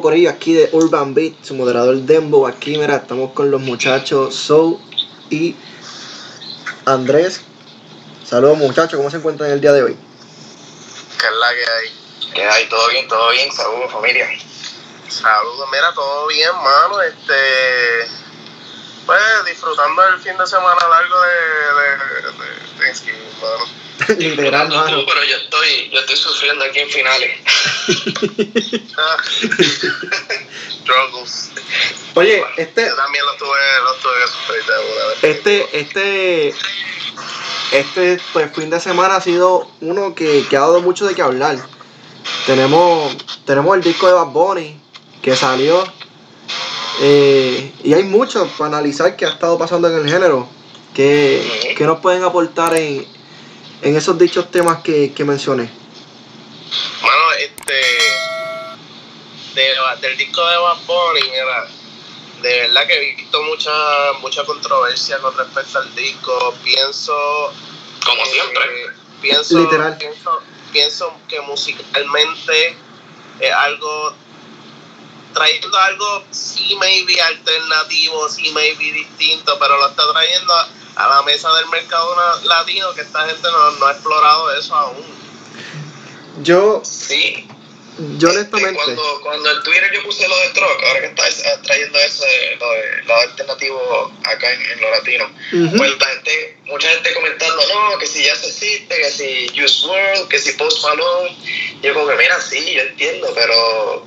Saludos Corillo, aquí de Urban Beat, su moderador Dembo. Aquí, mira, estamos con los muchachos Soul y Andrés. Saludos muchachos, ¿cómo se encuentran el día de hoy? ¿Qué es la que hay? ¿Qué hay? ¿Todo bien? ¿Todo bien? Saludos, familia. Saludos, mira, todo bien, mano. Este. Pues disfrutando el fin de semana largo de, de, de Thanksgiving, mano. Literal, Tú, mano. pero yo estoy, yo estoy sufriendo aquí en finales. Struggles. Oye, este, Yo también lo tuve, lo tuve que sufrir de una vez. este, este, este pues, fin de semana ha sido uno que, que ha dado mucho de qué hablar. Tenemos, tenemos el disco de Bad Bunny que salió eh, y hay mucho para analizar que ha estado pasando en el género. Que, que nos pueden aportar en, en esos dichos temas que, que mencioné. Mano, este. de- del disco de Bad Bunny, mira. De verdad que he visto mucha, mucha controversia con respecto al disco. Pienso. Como siempre. Pienso, Literal. Pienso, pienso que musicalmente es algo. Trayendo algo, sí, maybe alternativo, sí, maybe distinto, pero lo está trayendo a, a la mesa del mercado latino, que esta gente no, no ha explorado eso aún. Yo, Sí. yo Este, honestamente, Cuando, cuando en Twitter yo puse lo de Truck, ahora que estás eh, trayendo eso de lo de lo alternativo acá en, en lo latino, Ujú. pues la gente, mucha gente comentando, no, que si ya se existe, que si Juice World, que si Post Malone. Yo como que, mira, sí, yo entiendo, pero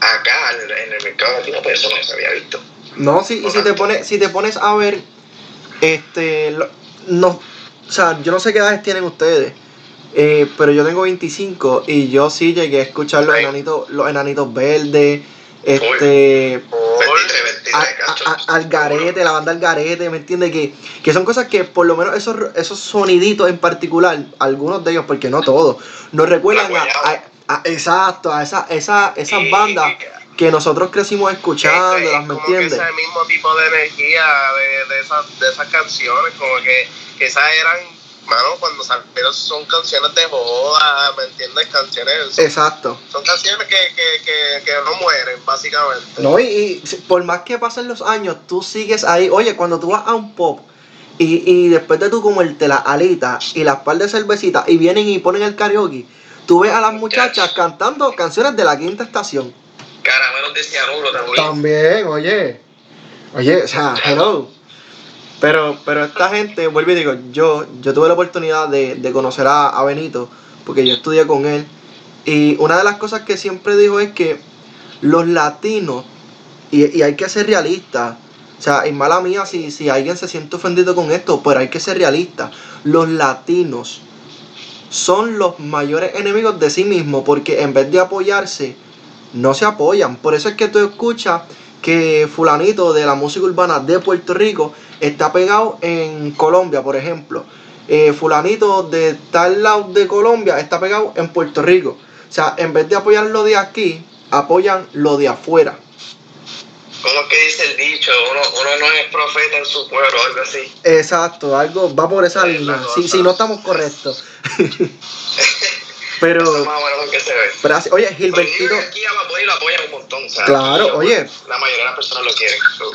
acá en, en el mercado latino pues eso no se había visto. No, si, y si te pones, si te pones a ver, este, lo- no, o sea, yo no sé qué edades tienen ustedes, eh, pero yo tengo 25 y yo sí llegué a escuchar los enanitos, los enanitos verdes, este, 23, 23, a- cacho. a- a- al garete, la banda al garete, ¿me entiendes? Que, que son cosas que por lo menos esos, esos soniditos en particular, algunos de ellos, porque no todos, nos recuerdan a, exacto, a esa, esa, esas bandas que nosotros crecimos escuchándolas, ¿me como que entiendes? ese mismo tipo de energía de, de, esas, de esas canciones, como que, que esas eran, mano, cuando salieron son canciones de joda, ¿me entiendes? Canciones, son, Exacto. son canciones que, que, que, que no mueren, básicamente. No, y, por más que pasen los años, tú sigues ahí. Oye, cuando tú vas a un pop y, y después de tú comerte las alitas y las par de cervecitas y vienen y ponen el karaoke, tú ves a las muchachas cantando canciones de la quinta estación. Caramelos de cianuro también. También, oye. Oye, o sea, hello. Pero, pero esta gente, vuelvo y digo, yo, yo tuve la oportunidad de, de conocer a, a Benito, porque yo estudié con él. Y una de las cosas que siempre dijo es que los latinos, y, y hay que ser realistas, o sea, y mala mía si, si alguien se siente ofendido con esto, pero hay que ser realistas. Los latinos son los mayores enemigos de sí mismos, porque en vez de apoyarse, no se apoyan. Por eso es que tú escuchas que fulanito de la música urbana de Puerto Rico está pegado en Colombia, por ejemplo. Eh, fulanito de tal lado de Colombia está pegado en Puerto Rico. O sea, en vez de apoyar lo de aquí, apoyan lo de afuera. ¿Cómo es que dice el dicho? Uno, uno no es profeta en su pueblo, algo así. Exacto, algo va por esa Es línea. Si, si no estamos correctos. pero, Eso es más o menos lo que se ve. pero oye, yo Gilbertito, que aquí a Bad Bunny lo apoyan un montón. o sea, Claro, aquí oye. La mayoría de las personas lo quieren. so,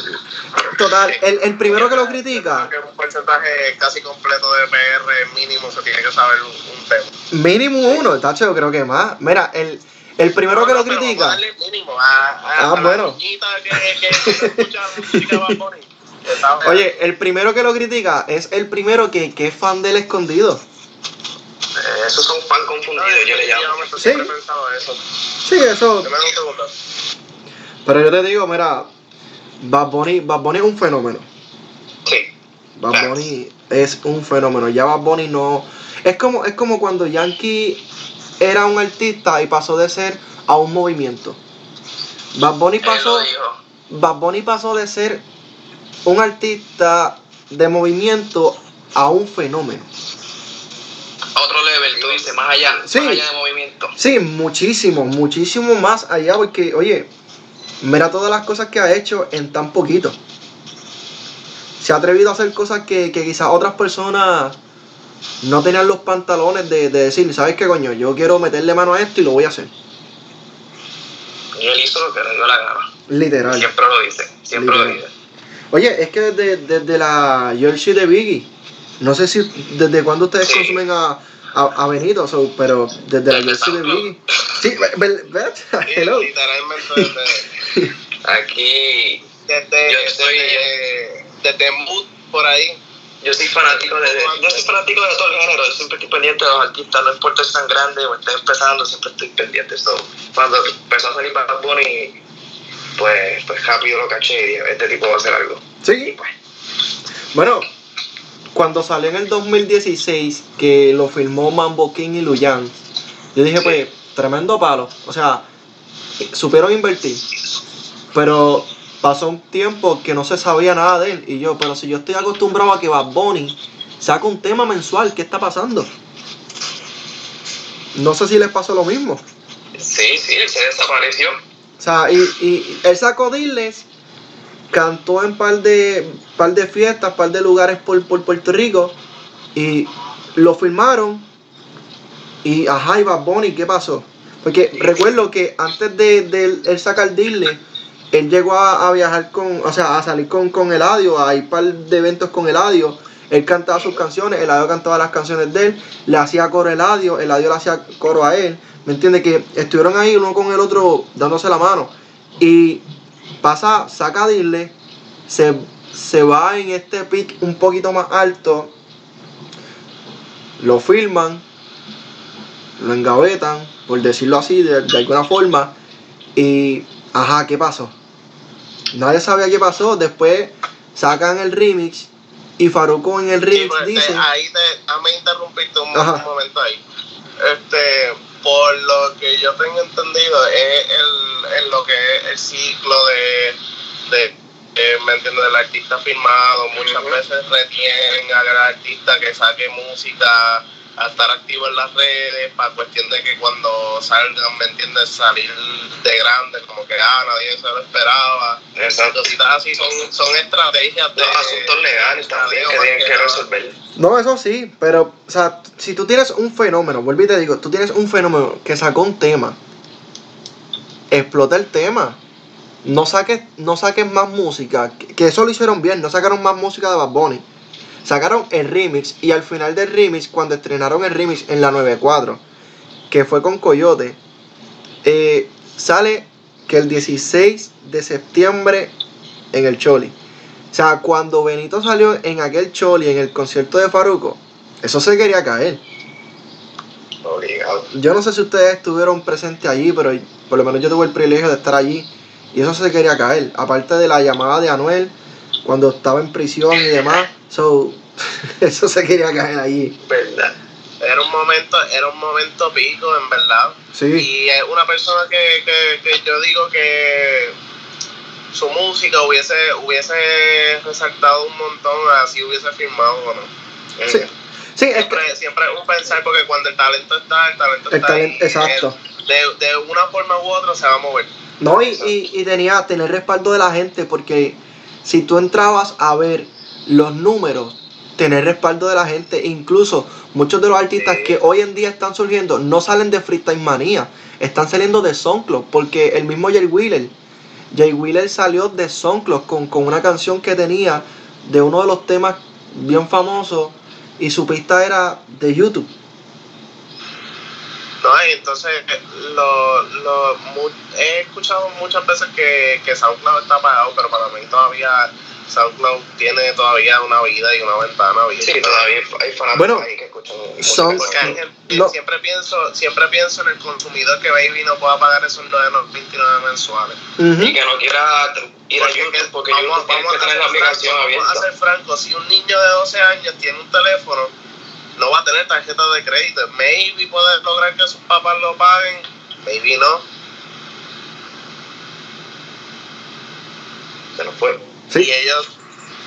total, el, el primero que lo Yo critica, creo que un porcentaje casi completo de PR mínimo se tiene que saber un, un tema. mínimo uno, tacho, yo creo que más. Mira, el, el primero que No, lo no, pero critica. darle mínimo a, a, Ah, a bueno. que, que, que que. Oye, el primero que lo critica es el primero que, que es fan del escondido. Eh, esos son fan confundidos, yo le llamo. Yo Sí. siempre he pensado eso. Sí, eso. Un. Pero yo te digo, mira, Bad Bunny, Bad Bunny es un fenómeno. Sí. Bad Claro. Bunny es un fenómeno. Ya Bad Bunny no. Es como, es como cuando Yankee era un artista y pasó de ser a un movimiento. Bad Bunny pasó. Bad Bunny pasó de ser un artista de movimiento a un fenómeno. Otro level, tú dices, más allá, Sí. más allá de movimiento. Sí, muchísimo, muchísimo más allá, porque, oye, mira todas las cosas que ha hecho en tan poquito. Se ha atrevido a hacer cosas que, que quizás otras personas no tenían los pantalones de, de decir, ¿sabes qué coño? Yo quiero meterle mano a esto y lo voy a hacer. Y él hizo lo que le dio la gana. Literal. Siempre lo dice, siempre lo dice. Oye, es que desde, desde la Jersey de Biggie, no sé si desde cuándo ustedes Sí. consumen a, a, a Benito, so, pero desde la Jersey de. Biggie. Sí, ve- ve- Sí, hello. literalmente desde, Aquí desde, Yo soy- desde, desde Mood por ahí. yo soy fanático de, yo soy fanático de todo el género, yo siempre estoy pendiente de los artistas, no importa si están grandes o estén empezando, siempre estoy pendiente. So, cuando empezó a salir Bad Bunny, pues, pues rápido lo caché y dije, este tipo va a hacer algo. Y Sí, pues, bueno, cuando salió en el 2016 que lo filmó Mambo King y Luyan, yo dije, pues, tremendo palo. O sea, supieron invertir. Pero pasó un tiempo que no se sabía nada de él. Y yo, pero si yo estoy acostumbrado a que Bad Bunny saca un tema mensual, ¿qué está pasando? No sé si les pasó lo mismo. sí, sí, él se desapareció. O sea, y, y él sacó Diles, cantó en par de, par de fiestas, par de lugares por, por Puerto Rico y lo filmaron. Y ajá, y Bad Bunny, ¿qué pasó? Porque recuerdo que antes de, de él, sacar Diles, él llegó a, a viajar con, o sea, a salir con, con Eladio, a ir par de eventos con Eladio. Él cantaba sus canciones, Eladio cantaba las canciones de él, le hacía coro a Eladio, Eladio le hacía coro a él. ¿Me entiendes? Que estuvieron ahí uno con el otro dándose la mano. Y pasa, saca Dirle, se, se va en este pic un poquito más alto, lo filman, lo engavetan, por decirlo así, de, de alguna forma. Y, ajá, ¿qué pasó? Nadie sabía qué pasó. Después sacan el remix y Faruco en el remix pues, te- dice... ahí te, déjame interrumpirte un, Ajá. un momento ahí. Este, por lo que yo tengo entendido, es el, en lo que es el ciclo de, de eh, ¿me entiendes? Del artista firmado. Muchas Ujú. veces retienen al artista que saque música a estar activo en las redes para cuestión de que cuando salgan, ¿me entiendes? Salir de grande, como que ah, nadie se lo esperaba. Exacto. Cositas así son, son estrategias de... Los asuntos legales también que tienen que nada. resolver. No, eso sí, pero, o sea, si tú tienes un fenómeno, vuelvo y te digo, tú tienes un fenómeno que sacó un tema, explota el tema. No saques, no saques más música, que, que eso lo hicieron bien, no sacaron más música de Bad Bunny. Sacaron el remix y al final del remix, cuando estrenaron el remix en la 94, que fue con Coyote, eh, sale que el 16 de septiembre en el Choli. O sea, cuando Benito salió en aquel Choli, en el concierto de Faruco, eso se quería caer. Obligado. Yo no sé si ustedes estuvieron presentes allí, pero por lo menos yo tuve el privilegio de estar allí y eso se quería caer. Aparte de la llamada de Anuel cuando estaba en prisión y demás, so, eso se quería caer allí. ¿Verdad? Era un momento, era un momento pico, en verdad. Sí, Y es una persona que, que, que yo digo que su música hubiese, hubiese resaltado un montón así hubiese firmado o no. sí, sí, es que Siempre, siempre es un pensar porque cuando el talento está, el talento el está talento, ahí, exacto. eh, De, de una forma u otra se va a mover. No, y, y, y tenía tener respaldo de la gente porque si tú entrabas a ver los números, tener respaldo de la gente, incluso muchos de los artistas que hoy en día están surgiendo no salen de Freestyle Manía, están saliendo de SoundCloud, porque el mismo Jay Wheeler, Jay Wheeler salió de SoundCloud con, con una canción que tenía de uno de los temas bien famosos y su pista era de YouTube. No, y entonces lo, lo, he escuchado muchas veces que, que SoundCloud está apagado, pero para mí todavía SoundCloud tiene todavía una vida y una ventana abierta. Sí, todavía hay fanáticos Bueno, ahí que escuchan son- gente- No. siempre pienso siempre pienso en el consumidor que Baby no pueda pagar esos 9.29 mensuales. Ujú. y que no quiera ir a YouTube porque vamos- YouTube vamos que a tener la aplicación francos, Vamos a abierta. ser francos, si un niño de 12 años tiene un teléfono, no va a tener tarjeta de crédito. Maybe puede lograr que sus papás lo paguen, maybe no. Se nos fue. Sí. Y ellos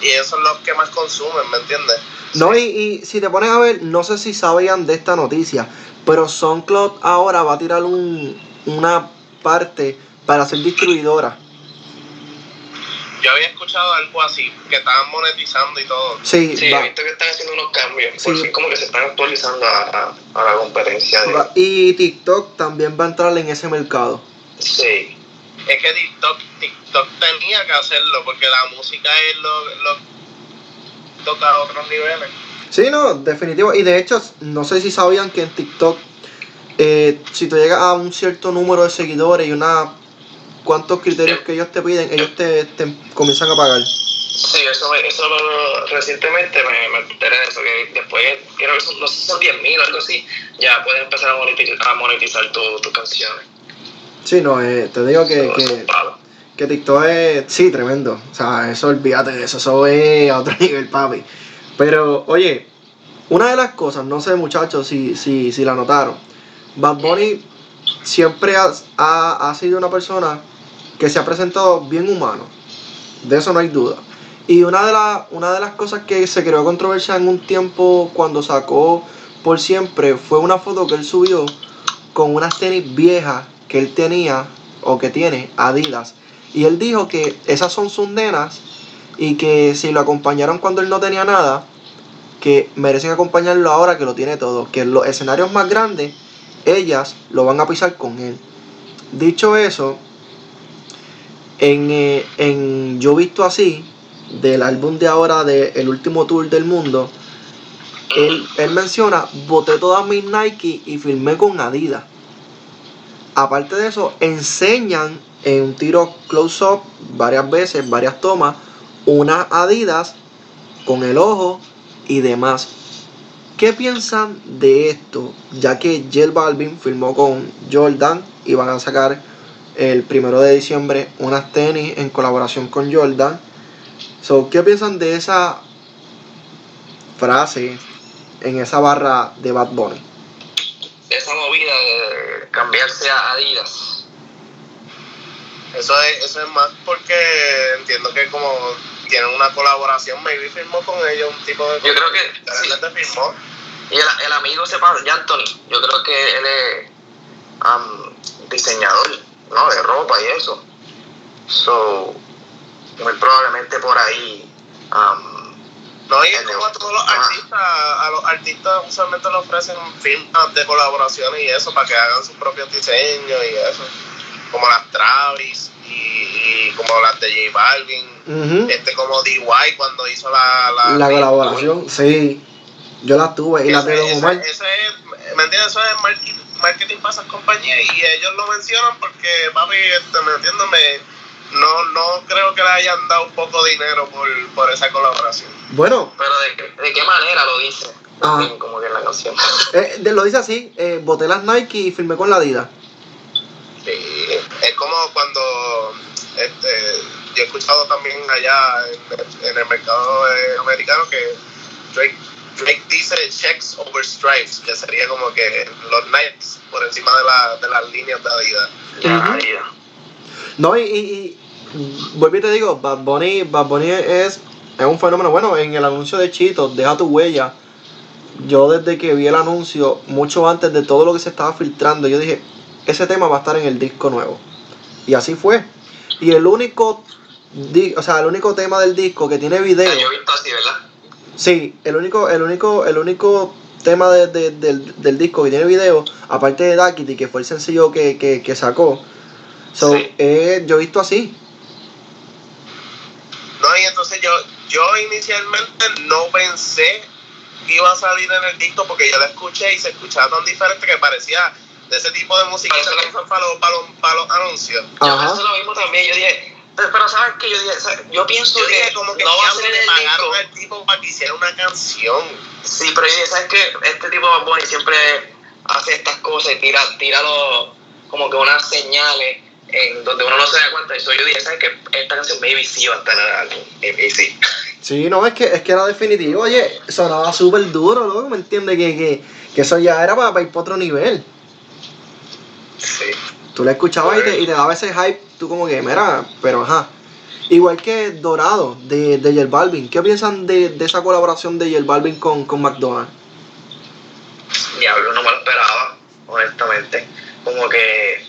y ellos son los que más consumen, ¿me entiendes? No, y, y si te pones a ver, no sé si sabían de esta noticia, pero SoundCloud ahora va a tirar un, una parte para ser distribuidora. Yo había escuchado algo así, que estaban monetizando y todo. Sí, Sí, he visto que están haciendo unos cambios. Por Sí. fin como que se están actualizando a, a- la competencia. de-. Y TikTok también va a entrar en ese mercado. Sí. Es que TikTok, TikTok tenía que hacerlo porque la música es lo, lo toca a otros niveles. Sí, no, definitivo. Y de hecho, no sé si sabían que en TikTok, eh, si tú llegas a un cierto número de seguidores y una cuántos criterios que ellos te piden, ellos te, te comienzan a pagar. Sí, eso, me- eso recientemente me, me enteré de eso, que después, creo que son, no sé son 10 mil o algo así, ya puedes empezar a monetizar, a monetizar tu- tus canciones. Sí, no, eh, te digo que, que, que TikTok es, sí, tremendo. O sea, eso olvídate de eso, eso es a otro nivel, papi. Pero, oye, una de las cosas, no sé muchachos si, si, si la notaron, Bad Bunny siempre ha, ha, ha sido una persona que se ha presentado bien humano. De eso no hay duda. Y una de, las una de las cosas que se creó controversia en un tiempo cuando sacó por siempre fue una foto que él subió con unas tenis viejas que él tenía o que tiene Adidas. Y él dijo que esas son sus nenas y que si lo acompañaron cuando él no tenía nada, que merecen acompañarlo ahora que lo tiene todo. Que en los escenarios más grandes, ellas lo van a pisar con él. Dicho eso, en, eh, en Yo Visto Así, del álbum de ahora de El Último Tour del Mundo, él, él menciona, boté todas mis Nike y filmé con Adidas. Aparte de eso, enseñan en un tiro close-up varias veces, varias tomas, unas Adidas con el ojo y demás. ¿Qué piensan de esto? Ya que J Balvin firmó con Jordan y van a sacar el primero de diciembre unas tenis en colaboración con Jordan. So, ¿Qué piensan de esa frase en esa barra de Bad Bunny? Esa movida de cambiarse a Adidas. Eso es, eso es más porque entiendo que como tienen una colaboración, maybe firmó con ellos un tipo de... Yo creo que sí. Firmó. Y el, el amigo se pasa, ya Anthony, yo creo que él es am, diseñador, ¿no? De ropa y eso. So, muy probablemente por ahí. am, No, y es como a todos los Ah. artistas, a los artistas usualmente le ofrecen firmas de colaboraciones y eso para que hagan sus propios diseños y eso. Como las Travis y, y como las de J Balvin. Este como DY cuando hizo la... La, La colaboración, sí. Yo las tuve y Don Ese- Omar. ese- ese es, ¿me entiendes? Eso es marketing, marketing para esas compañías y ellos lo mencionan porque, papi, este, ¿me entiendes? Me- no, no creo que le hayan dado un poco de dinero por, por esa colaboración. Bueno, pero de, de qué manera lo dice, Ah. Como que en la canción. eh, de- lo dice así, eh, boté las Nike y firmé con la Adidas. Sí, es como cuando este, yo he escuchado también allá en, en el mercado eh, americano que Drake, Drake dice checks over stripes, que sería como que los Nikes por encima de, la, de las líneas de Adidas. Ya, Ujú. No, y, y, y vuelvo y te digo, Bad Bunny, Bad Bunny es, es un fenómeno. Bueno, en el anuncio de Chito, deja tu huella. Yo desde que vi el anuncio, mucho antes de todo lo que se estaba filtrando, yo dije, ese tema va a estar en el disco nuevo. Y así fue. Y el único, o sea, el único tema del disco que tiene video. Yo he visto así, ¿verdad? Sí, el único, el único, el único tema de- de- del, del disco que tiene video, aparte de Duckity, que fue el sencillo que, que, que sacó. So, Sí. eh, yo he visto así. No, y entonces yo, yo inicialmente no pensé que iba a salir en el disco porque yo la escuché y se escuchaba tan diferente que parecía de ese tipo de música que se usan para los, para los, para los anuncios. Yo Ajá. pensé lo mismo también, yo dije, pero, ¿sabes qué? Yo dije, ¿sabes? yo pienso Yo que dije como que no va a ser el pagaron disco. al tipo para que hiciera una canción. Sí, pero yo dije, ¿sabes qué? Este tipo de Bad Bunny siempre hace estas cosas y tira, tira los, como que unas señales en donde uno no se da cuenta. Y so yo dije, ¿sabes qué? Esta canción maybe sí va a estar en el álbum. Sí. Sí, no, es que, es que era definitivo. Oye, sonaba súper duro, ¿no? ¿Me entiendes? Que, que, que eso ya era para, para ir para otro nivel. Sí. Tú la escuchabas y te, y te daba ese hype, tú como que, mira, pero ajá. Igual que Dorado de, de J Balvin. ¿Qué piensan de, de esa colaboración de J Balvin con, con McDonald's? Diablo, no me lo esperaba, honestamente. Como que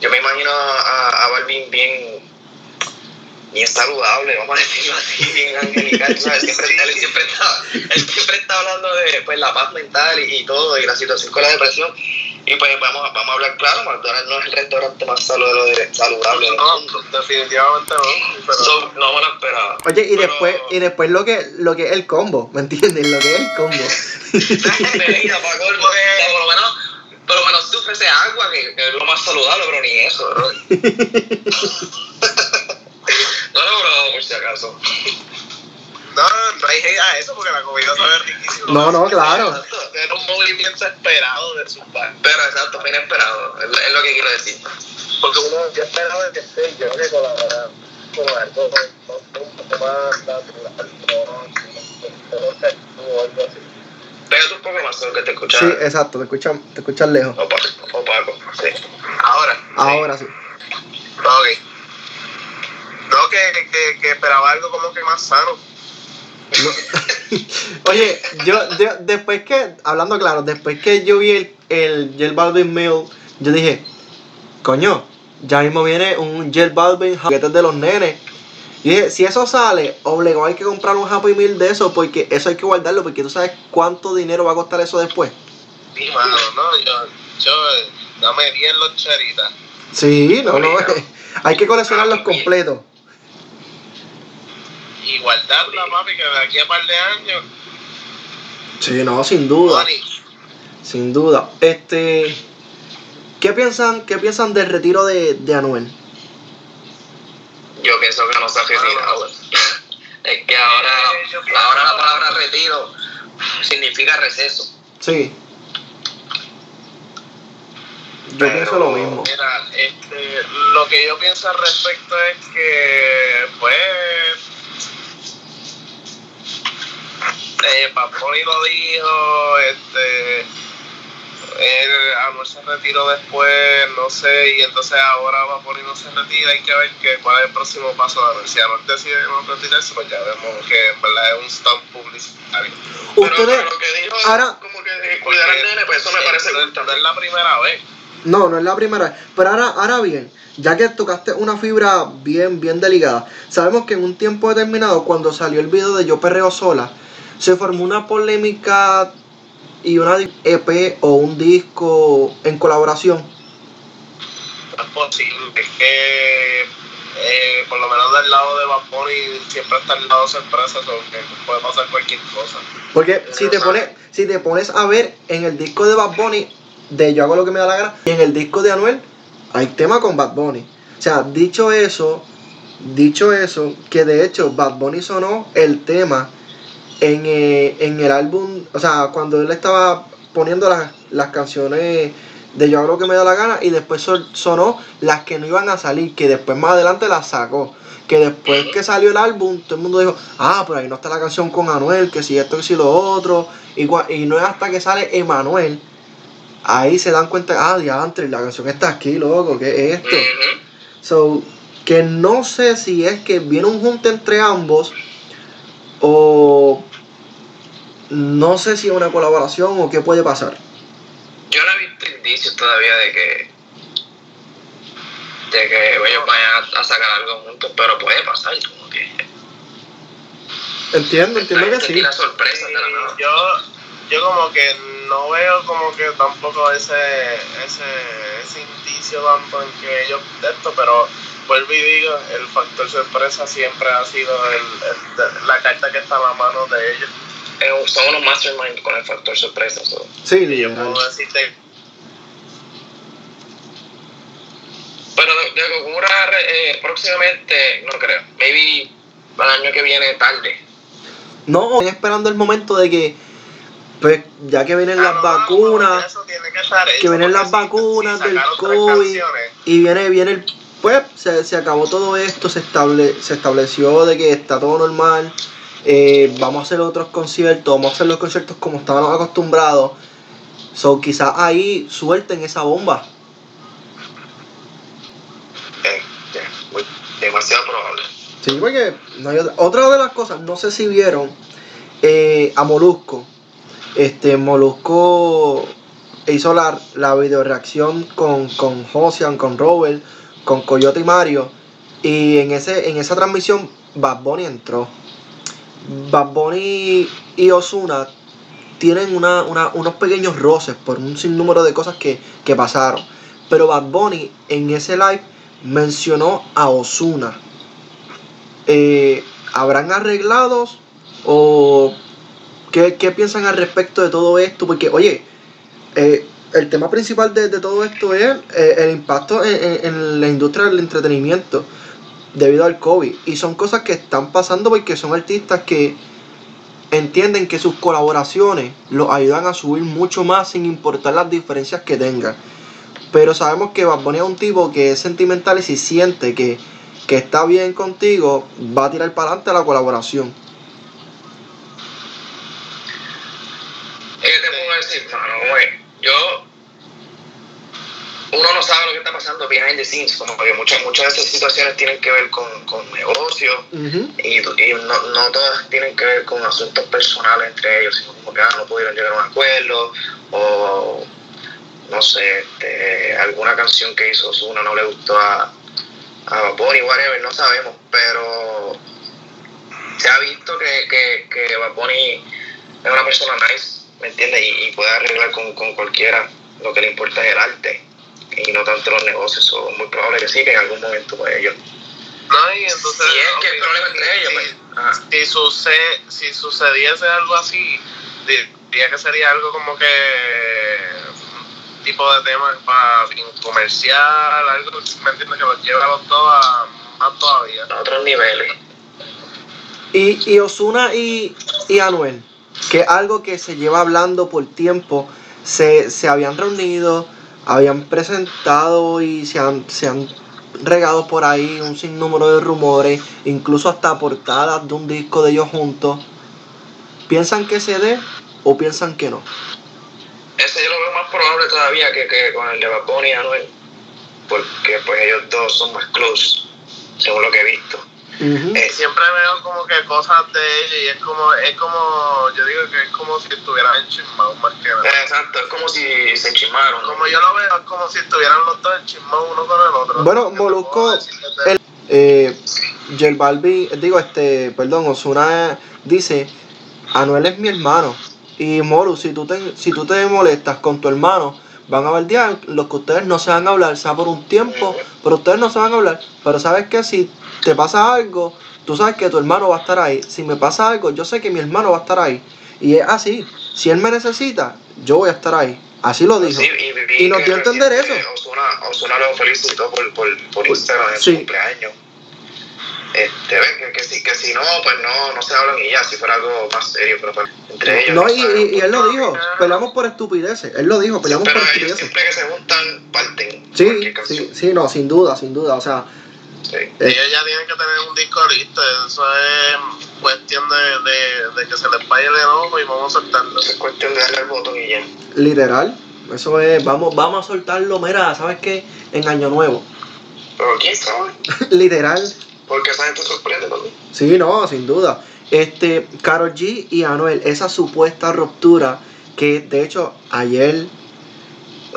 yo me imagino a, a Balvin bien, bien saludable, vamos a decirlo así, bien angelical, ¿sabes? Siempre, él, siempre está, él siempre está hablando de pues, la paz mental y, y todo, y la situación con la depresión. Y pues vamos, a- vamos a hablar claro, McDonald's no es el restaurante más saludable, saludable del No, definitivamente no. Pero, So, no me lo esperaba. Oye, y Pero- después, y después lo que, lo que es el combo, ¿me entiendes? Lo que es el combo. Por lo menos, por lo menos te ofrece agua, que, que es lo más saludable, pero ni eso, bro. no lo he probado por si acaso. no, no hay hate a eso porque la comida sabe riquísimo. No, no, claro. Era un movimiento esperado de su parte. Pero exacto, fue inesperado, es, es lo que quiero decir. Porque uno ya esperaba que esté, yo creo que colaborar con algo no sé, un poco más natural, no, no sé, o algo así. Pégate un poco más, solo que te escuchas Sí, exacto, te escuchan, te escuchan lejos. opaco, opaco, sí. Ahora, Ahora sí. ok. No, que, que, que esperaba algo como que más sano. No. Oye, yo, yo- después que, hablando claro, después que yo vi el, el J Balvin Meal, yo dije, coño, ya mismo viene un J Balvin juguetes de los nenes. Y dije, si eso sale, obligado hay que comprar un Happy Meal de eso, porque eso hay que guardarlo, porque tú sabes cuánto dinero va a costar eso después. Sí, mano, no, yo, yo, eh, dame 10 loncheritas. Sí, no, no, hay que coleccionarlos completos. Y guardarla, papi, que de aquí a par de años, Sí, no, sin duda. Sin duda. Este. ¿Qué piensan, qué piensan del retiro de, de Anuel? Yo pienso que no se ha retirado. Es que ahora, Eh, ahora la palabra retiro significa receso. Sí. Yo Pero- pienso lo mismo. Mira, este, lo que yo pienso al respecto es que, pues, eh, Bunny lo dijo, este, él, Anuel se retiró después, no sé, y entonces ahora Bad Bunny no se retira, hay que ver que, cuál es el próximo paso de Anuel. Si Anuel decide no retirarse, pues ya vemos que en verdad es un stunt publicitario. Pero, Ustedes. pero lo que dijo ahora- como que cuidar al nene, pues eso me parece no, también. es la primera vez. No, no es la primera vez. Pero ahora, ahora bien, ya que tocaste una fibra bien, bien delicada, sabemos que en un tiempo determinado, cuando salió el video de Yo Perreo Sola, se formó una polémica y una EP o un disco en colaboración. No es posible, es que eh, por lo menos del lado de Bad Bunny siempre está el lado sorpresa, so que puede pasar cualquier cosa. Porque si te pones, si te pones a ver en el disco de Bad Bunny, de Yo hago lo que me da la gana, y en el disco de Anuel, hay tema con Bad Bunny. O sea, dicho eso, dicho eso, que de hecho Bad Bunny sonó el tema en, eh, en el álbum, o sea, cuando él estaba poniendo las, las canciones de Yo hago lo que me da la gana, y después son- sonó las que no iban a salir, que después más adelante las sacó. Que después que salió el álbum, todo el mundo dijo, ah, pero ahí no está la canción con Anuel, que si esto, que si lo otro. Y, no es hasta que sale Emanuel, ahí se dan cuenta, ah, diantre, la canción está aquí, loco, ¿qué es esto? So, que no sé si es que viene un junte entre ambos o no sé si es una colaboración o qué puede pasar. Yo no he visto indicios todavía de que de que ellos vayan a, sacar algo juntos, pero puede pasar, como que Entiendo, entiendo que sí. de la nada. Y yo, yo como que no veo como que tampoco ese, ese, ese indicio tanto en que ellos de esto, pero vuelvo y digo, el factor sorpresa siempre ha sido el, el- la carta que está a la mano de ellos. Son unos mastermind con el factor sorpresa. so. Sí, decirte Pero de, de que ocurra eh, próximamente, no creo. Maybe el año que viene tarde. No, estoy esperando el momento de que, pues, ya que vienen las Ah, no, vacunas, eso tiene que, estar hecho, que vienen las si- vacunas si del COVID y viene, viene el, pues, se, se acabó todo esto, se, estable, se estableció de que está todo normal, eh, vamos a hacer otros conciertos, vamos a hacer los conciertos como estábamos acostumbrados, so quizás ahí suelten esa bomba. Eh, muy- demasiado probable. Sí, porque no hay otra. Otra de las cosas, no sé si vieron eh, a Molusco. Este, Molusco hizo la, la video reacción con, con Josian, con Robert, con Coyote y Mario. Y en, ese, en esa transmisión Bad Bunny entró. Bad Bunny y Osuna tienen una, una- unos pequeños roces por un sinnúmero de cosas que, que pasaron. Pero Bad Bunny en ese live mencionó a Osuna. ¿Habrán arreglados o qué, qué piensan al respecto de todo esto? Porque, oye, eh, el tema principal de, de todo esto es eh, el impacto en- en la industria del entretenimiento debido al COVID. Y son cosas que están pasando porque son artistas que entienden que sus colaboraciones los ayudan a subir mucho más sin importar las diferencias que tengan. Pero sabemos que Bad Bunny es un tipo que es sentimental y si siente que, que está bien contigo, va a tirar para adelante la colaboración. Uno no sabe lo que está pasando behind the scenes, como que muchas, muchas de esas situaciones tienen que ver con, con negocios y, y no, no todas tienen que ver con asuntos personales entre ellos, sino como que ah, no pudieron llegar a un acuerdo o no sé, este, alguna canción que hizo Ozuna no le gustó a, a Bunny, whatever, no sabemos, pero se ha visto que, que, que Bad Bunny es una persona nice, ¿me entiendes? Y, y puede arreglar con, con cualquiera, lo que le importa es el arte y no tanto los negocios, o muy probable que sí, que en algún momento pues ellos... No, y entonces. Si es que el problema entre ellos, si- pues... ajá. si, suce- si sucediese algo así, diría que sería algo como que un tipo de tema para comercial, algo me entiendes que los lleva a los dos a más todavía. a otros niveles. Y, y Osuna y, y Anuel, que es algo que se lleva hablando por tiempo, se, se habían reunido, habían presentado y se han, se han regado por ahí un sinnúmero de rumores, incluso hasta portadas de un disco de ellos juntos. ¿Piensan que se dé o piensan que no? Ese yo lo veo más probable todavía que, que con el de Bad y Anuel, porque pues ellos dos son más close, según lo que he visto. Eh, Siempre veo como que cosas de ellos y es como, es como, yo digo que es como si estuvieran enchismados más que nada. Exacto, es como si se chismaron. Como yo lo veo, es como si estuvieran los dos enchismados uno con el otro. Bueno, ¿Qué te puedo Molusco, el- Eh, J Balvin, digo, este, perdón, Osuna dice, Anuel es mi hermano. Y Moru, si tú te, si tú te molestas con tu hermano, van a baldear, los que ustedes no se van a hablar, sea por un tiempo, pero ustedes no se van a hablar. Pero sabes que si te pasa algo, tú sabes que tu hermano va a estar ahí. Si me pasa algo, yo sé que mi hermano va a estar ahí. Y es así, si él me necesita, yo voy a estar ahí. Así lo dijo. Sí, y, Y nos dio a entender eso. Osuna, Osuna lo felicitó por, por, por Instagram en Sí. su cumpleaños. Este, ven, que, que, si, que si no, pues no, no se hablan y ya, si fuera algo más serio, pero pues, entre ellos. No, y, saben, y- y él lo dijo, peleamos por estupideces. Él lo dijo, peleamos Pero por estupideces. siempre que se juntan, parten. Sí, sí, sí, no, sin duda, sin duda. O sea, Sí. eh, Ellos ya tienen que tener un disco listo, eso es cuestión de, de, de que se les vaya el enojo y vamos a soltarlo. Es cuestión de darle el botón y ya. literal. Eso es, vamos, vamos a soltarlo, mira, ¿sabes qué? En Año Nuevo. Pero quién sabe, literal. porque esa gente sorprende también. Sí, no, sin duda. Este, Karol G y Anuel, esa supuesta ruptura que de hecho ayer,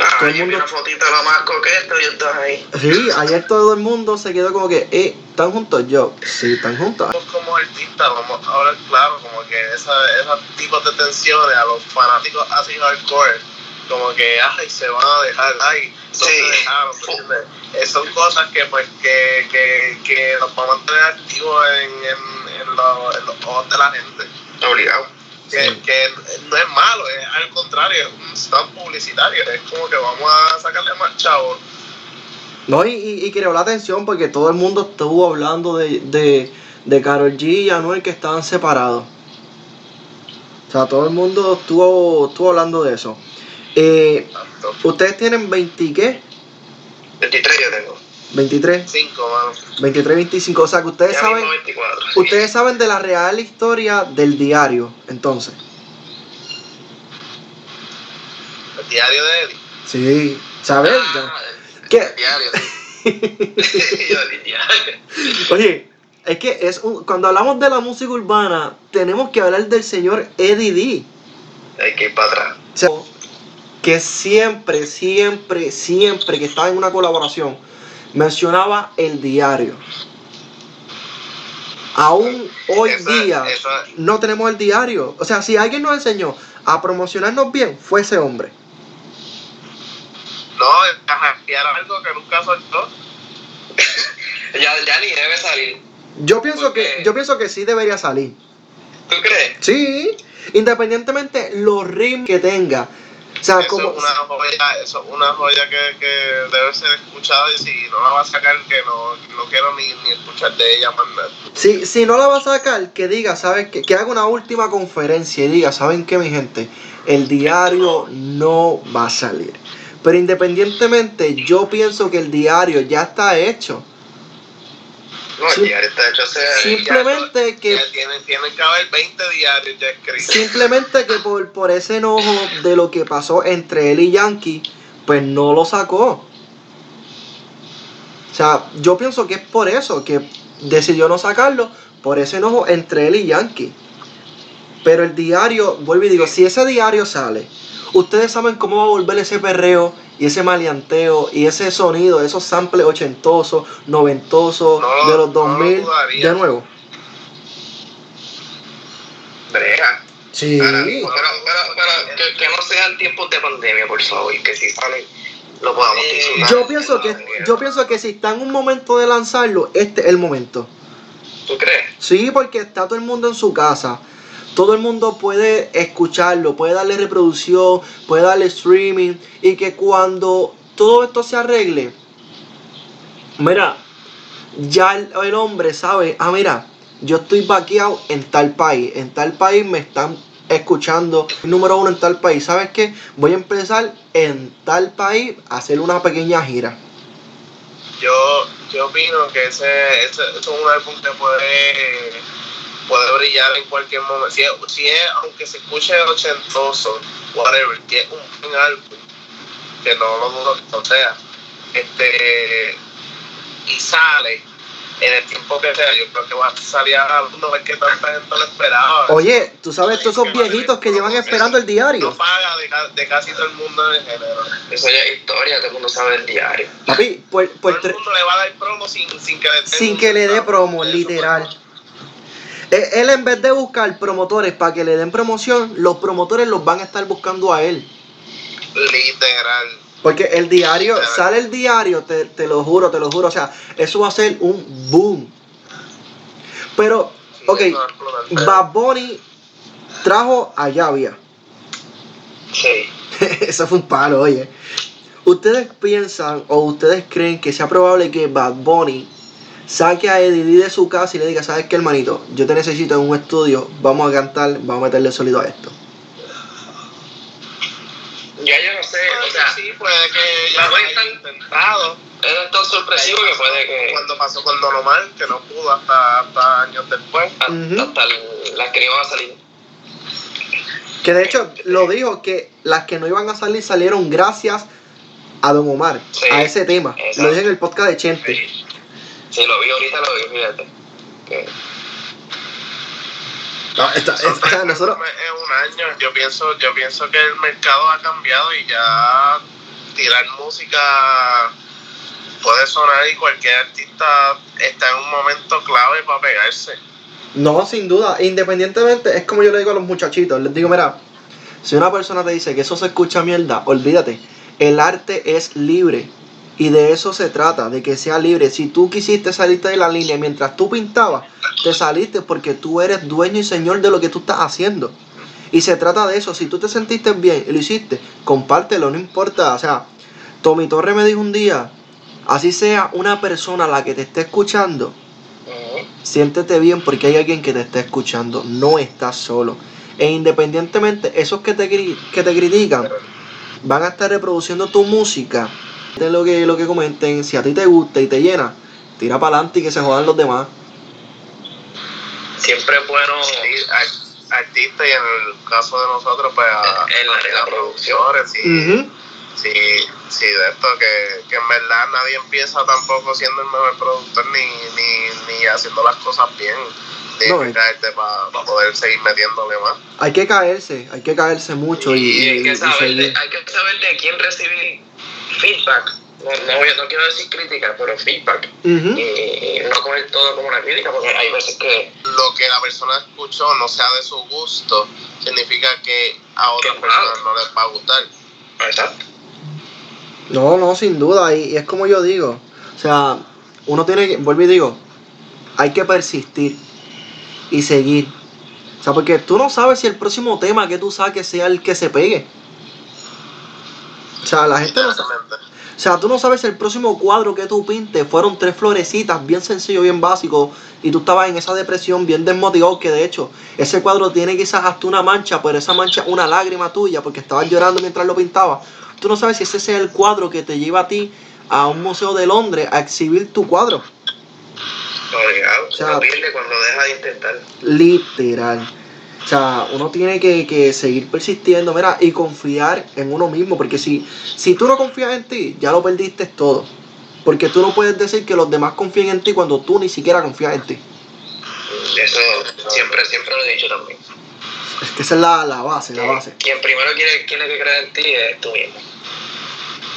Ah, Todo el yo vi mundo- una fotito de lo más coqueto y estás ahí. sí, ayer todo el mundo se quedó como que, eh, ¿están juntos? Yo, sí, están juntos. Como artistas vamos a hablar claro, como que esa, esos tipos de tensiones a los fanáticos así hardcore, como que, ay, se van a dejar, ay, no Sí. se dejaron. Eh, son cosas que pues que, que, que nos van a mantener activos en, en, en, los, en los ojos de la gente. Obligado. Que, Sí. que no es malo, es al contrario, es un stand publicitario, es como que vamos a sacarle más chavos. No, y, y, y creó la atención porque todo el mundo estuvo hablando de, de, de Karol G y Anuel que estaban separados. O sea, todo el mundo estuvo, estuvo hablando de eso. Eh. Ustedes tienen 20, ¿qué? 23 yo tengo. 23, Cinco, mano. 23, 25. O sea, que ustedes Ya saben, mismo 24. sí. ustedes saben de la real historia del diario, entonces. El diario de Eddie. Sí, ¿sabes? Ah, ¿Qué? el diario, el. Oye, es que es un- cuando hablamos de la música urbana, tenemos que hablar del señor Eddie D. Hay que ir para atrás. O sea, que siempre, siempre, siempre que estaba en una colaboración, mencionaba el diario. Aún hoy Esa- día esa- no tenemos el diario. O sea, si alguien nos enseñó a promocionarnos bien, fue ese hombre. No, hackear algo que nunca soltó. Ya, ya ni debe salir. Yo pienso que, yo pienso que sí debería salir. ¿Tú crees? Sí, independientemente los ritmos que tenga. O sea, Eso como es una joya, eso es una joya que, que debe ser escuchada y si no la va a sacar, que no, no quiero ni, ni escuchar de ella más nada. si, si no la va a sacar, que diga, ¿sabes qué? Que haga una última conferencia y diga, ¿saben qué, mi gente? El diario no va a salir. Pero independientemente, yo pienso que el diario ya está hecho. No, el diario está hecho hace. Simplemente que Ya tienen, tienen que haber 20 diarios ya escritos. Simplemente que por, por ese enojo de lo que pasó entre él y Yankee, pues no lo sacó. O sea, yo pienso que es por eso que decidió no sacarlo, por ese enojo entre él y Yankee. Pero el diario, vuelvo y digo, si ese diario sale, ustedes saben cómo va a volver ese perreo y ese maleanteo y ese sonido, esos samples ochentosos, noventosos, No de los no lo 2000, dudaría. de nuevo. Brega. Sí. Ahora mismo, pero, pero, pero que, que no sean tiempos de pandemia, por favor, que si salen lo podamos disfrutar. Yo pienso que yo pienso que si está en un momento de lanzarlo, este es el momento. ¿Tú crees? Sí, porque está todo el mundo en su casa. Todo el mundo puede escucharlo, puede darle reproducción, puede darle streaming y que cuando todo esto se arregle, mira, ya el, hombre sabe, ah, mira, yo estoy vaqueado en tal país, en tal país me están escuchando, número uno en tal país, ¿sabes qué? Voy a empezar en tal país a hacer una pequeña gira. Yo, yo opino que ese, ese, ese es un álbum que puede, puede brillar en cualquier momento. Si es, si es, aunque se escuche ochentoso, whatever, si es un buen álbum, que no lo dudo que lo sea, este, y sale en el tiempo que sea, yo creo que va a salir a no es que tanta gente lo esperaba. Oye, tú sabes todos esos viejitos que llevan esperando el diario. No paga de, de casi todo el mundo en género. Eso ya es historia, todo el mundo sabe el diario. Papi, por, por todo el mundo le va a dar promo sin, sin que le den sin que le dé promo, Eso, literal. Eh, Él en vez de buscar promotores para que le den promoción, los promotores los van a estar buscando a él. Literal. Porque el diario, Literal. sale el diario, te, te lo juro, te lo juro. O sea, eso va a ser un boom. Pero, ok. Bad Bunny trajo a Llavia. Sí. Eso fue un palo, oye. ¿Ustedes piensan o ustedes creen que sea probable que Bad Bunny saque a Eddie Lee de su casa y le diga, ¿sabes qué, hermanito? Yo te necesito en un estudio, vamos a cantar, vamos a meterle sonido a esto. Ya yo no sé, Puede o sea, sí, puede que ya lo Bunny haya está- intentado. es tan sorpresivo que puede que Cuando pasó con Don Omar, que no pudo hasta, hasta años después. hasta, Ujú. hasta el- las que no iban a salir. Que de hecho lo dijo que las que no iban a salir salieron gracias a Don Omar, Sí, a ese tema. exacto. Lo dije en el podcast de Chente. Sí. Sí, lo vi ahorita, lo vi, fíjate. Que- No, esta- esta- o sea, nosotros, En un año, yo pienso, yo pienso que el mercado ha cambiado y ya tirar música puede sonar y cualquier artista está en un momento clave para pegarse. no, sin duda, independientemente, es como yo le digo a los muchachitos, les digo, mira, si una persona te dice que eso se escucha mierda, olvídate, el arte es libre. Y de eso se trata, de que sea libre. Si tú quisiste salirte de la línea mientras tú pintabas, te saliste porque tú eres dueño y señor de lo que tú estás haciendo. Y se trata de eso. Si tú te sentiste bien y lo hiciste, compártelo, no importa. O sea, Tommy Torre me dijo un día, así sea una persona la que te esté escuchando, siéntete bien porque hay alguien que te está escuchando. No estás solo. E independientemente, esos que te, que te critican van a estar reproduciendo tu música. De lo que, lo que comenten, si a ti te gusta y te llena, tira para adelante y que se jodan los demás. Siempre es bueno artistas y en el caso de nosotros, pues a, En la- la a producción. productores, sí. Ujú. Sí, sí, de esto que, que en verdad nadie empieza tampoco siendo el mejor productor ni, ni, ni haciendo las cosas bien. Tienes No, que caerte para poder seguir metiéndole más. Hay que caerse, hay que caerse mucho y, y, hay, y- que y saber de, hay que saber de quién recibir feedback. no, no, quiero decir crítica, pero feedback. Y, y no coger todo como una crítica, porque hay veces que Lo que la persona escuchó no sea de su gusto, significa que a otras personas no les va a gustar. Exacto. No, no, sin duda. Y, y es como yo digo. O sea, uno tiene que, vuelvo y digo, hay que persistir y seguir. O sea, porque tú no sabes si el próximo tema que tú saques sea el que se pegue. O sea, la gente no. O sea, tú no sabes si el próximo cuadro que tú pintes fueron tres florecitas, bien sencillo, bien básico, y tú estabas en esa depresión bien desmotivado, que de hecho, ese cuadro tiene quizás hasta una mancha, pero esa mancha es una lágrima tuya, porque estabas llorando mientras lo pintabas. Tú no sabes si ese sea el cuadro que te lleva a ti a un museo de Londres a exhibir tu cuadro. Obligado. O sea, Uno pierde cuando deja de intentar. Literal. O sea, uno tiene que, que seguir persistiendo, mira, y confiar en uno mismo, porque si, si tú no confías en ti, ya lo perdiste todo. Porque tú no puedes decir que los demás confíen en ti cuando tú ni siquiera confías en ti. Eso siempre, siempre lo he dicho también. Es que esa es la, la base, la base. Quien primero quiere, tiene que creer en ti es tú mismo.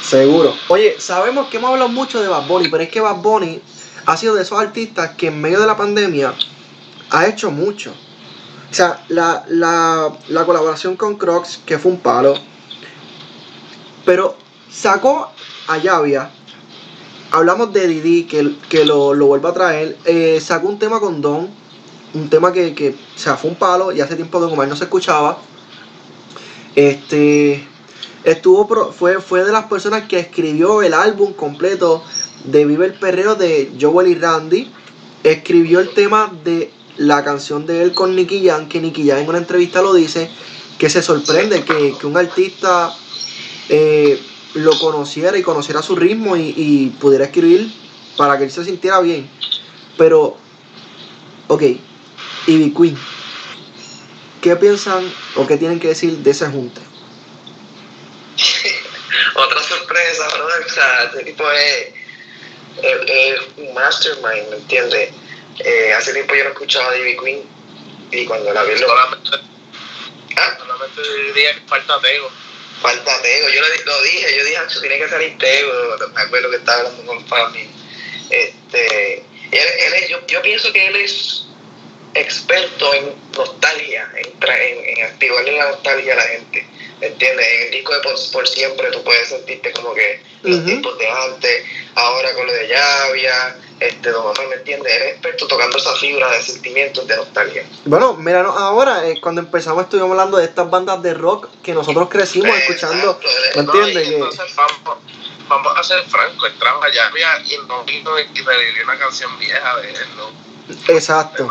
Seguro. Oye, sabemos que hemos hablado mucho de Bad Bunny, pero es que Bad Bunny ha sido de esos artistas que en medio de la pandemia ha hecho mucho. O sea, la, la, la colaboración con Crocs, que fue un palo. Pero sacó a Llavia. Hablamos de Didi, que, que lo, lo vuelve a traer. Eh, sacó un tema con Don. Un tema que, que, o sea, fue un palo y hace tiempo que Omar no se escuchaba. Este estuvo fue, fue de las personas que escribió el álbum completo de Vive el Perreo de Joel y Randy. Escribió el tema de la canción de él con Nicky Jam, que Nicky Jam en una entrevista lo dice, que se sorprende que, que un artista eh, lo conociera y conociera su ritmo y, pudiera escribir para que él se sintiera bien. Pero, ok, Ivy Queen, ¿qué piensan o qué tienen que decir de ese junte? Otra sorpresa, brother. O sea, este tipo es, es- es un mastermind, ¿me entiendes? Eh, hace tiempo yo no escuchaba a Ivy Queen y cuando la vi lo... Solamente, Ah, solamente diría que falta Tego. falta Tego. Yo lo, di- lo dije, yo dije, "Acho, tiene que salir Tego. Me acuerdo que estaba hablando con Fabi. Este, él, él es- yo, yo pienso que él es experto en nostalgia, en, tra- en, en activarle la nostalgia a la gente. ¿Me entiendes? En el disco de por, Por Siempre tú puedes sentirte como que los Ujú. tiempos de antes, ahora con lo de Llavia, este, Don Omar, ¿me entiendes? Él es experto tocando esa fibra de sentimientos de nostalgia. Bueno, mira, no, ahora eh, cuando empezamos estuvimos hablando de estas bandas de rock que nosotros crecimos escuchando. Exacto, ¿Me No, entiendes? entonces vamos, vamos a ser francos, trabajo allá había y no vino y revivió una canción vieja de él, ¿no? Exacto.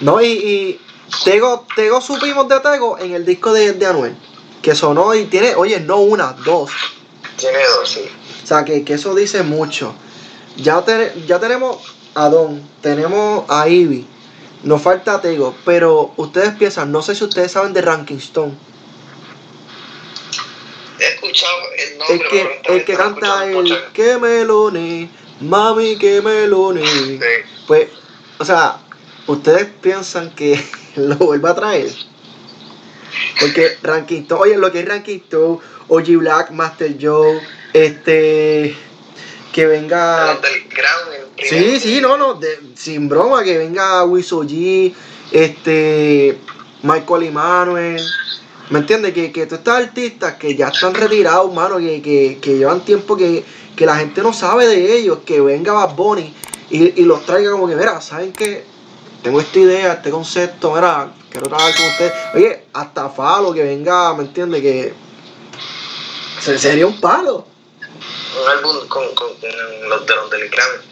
No, y, y Tego, Tego supimos de Tego en el disco de, de Anuel. Que sonó y tiene, oye, no una, dos. Tiene dos, sí. O sea, que, que eso dice mucho. Ya, te- ya tenemos a Don, tenemos a Ivy, nos falta Tego, pero ustedes piensan, no sé si ustedes saben de Ranking Stone. He escuchado el El nombre, que, pero el que canta el mucho. que meloni, mami que meloni. Sí. Pues, o sea, ustedes piensan que lo vuelva a traer. Porque Ranking Stone, oye, lo que es Ranking Stone, OG Black, Master Joe, este, que venga. Los del Sí, sí, no, no, de- sin broma, que venga Wiso G, este, Michael Emanuel. ¿Me entiendes? Que, que todos estos artistas que ya están retirados, mano, que, que, que llevan tiempo que, que la gente no sabe de ellos, que venga Bad Bunny y, y los traiga como que, mira, ¿saben qué? Tengo esta idea, este concepto, mira, quiero trabajar con ustedes. Oye, hasta Falo, que venga, ¿me entiendes? Que se- sería un palo. Un álbum con, con, con los de los del ground.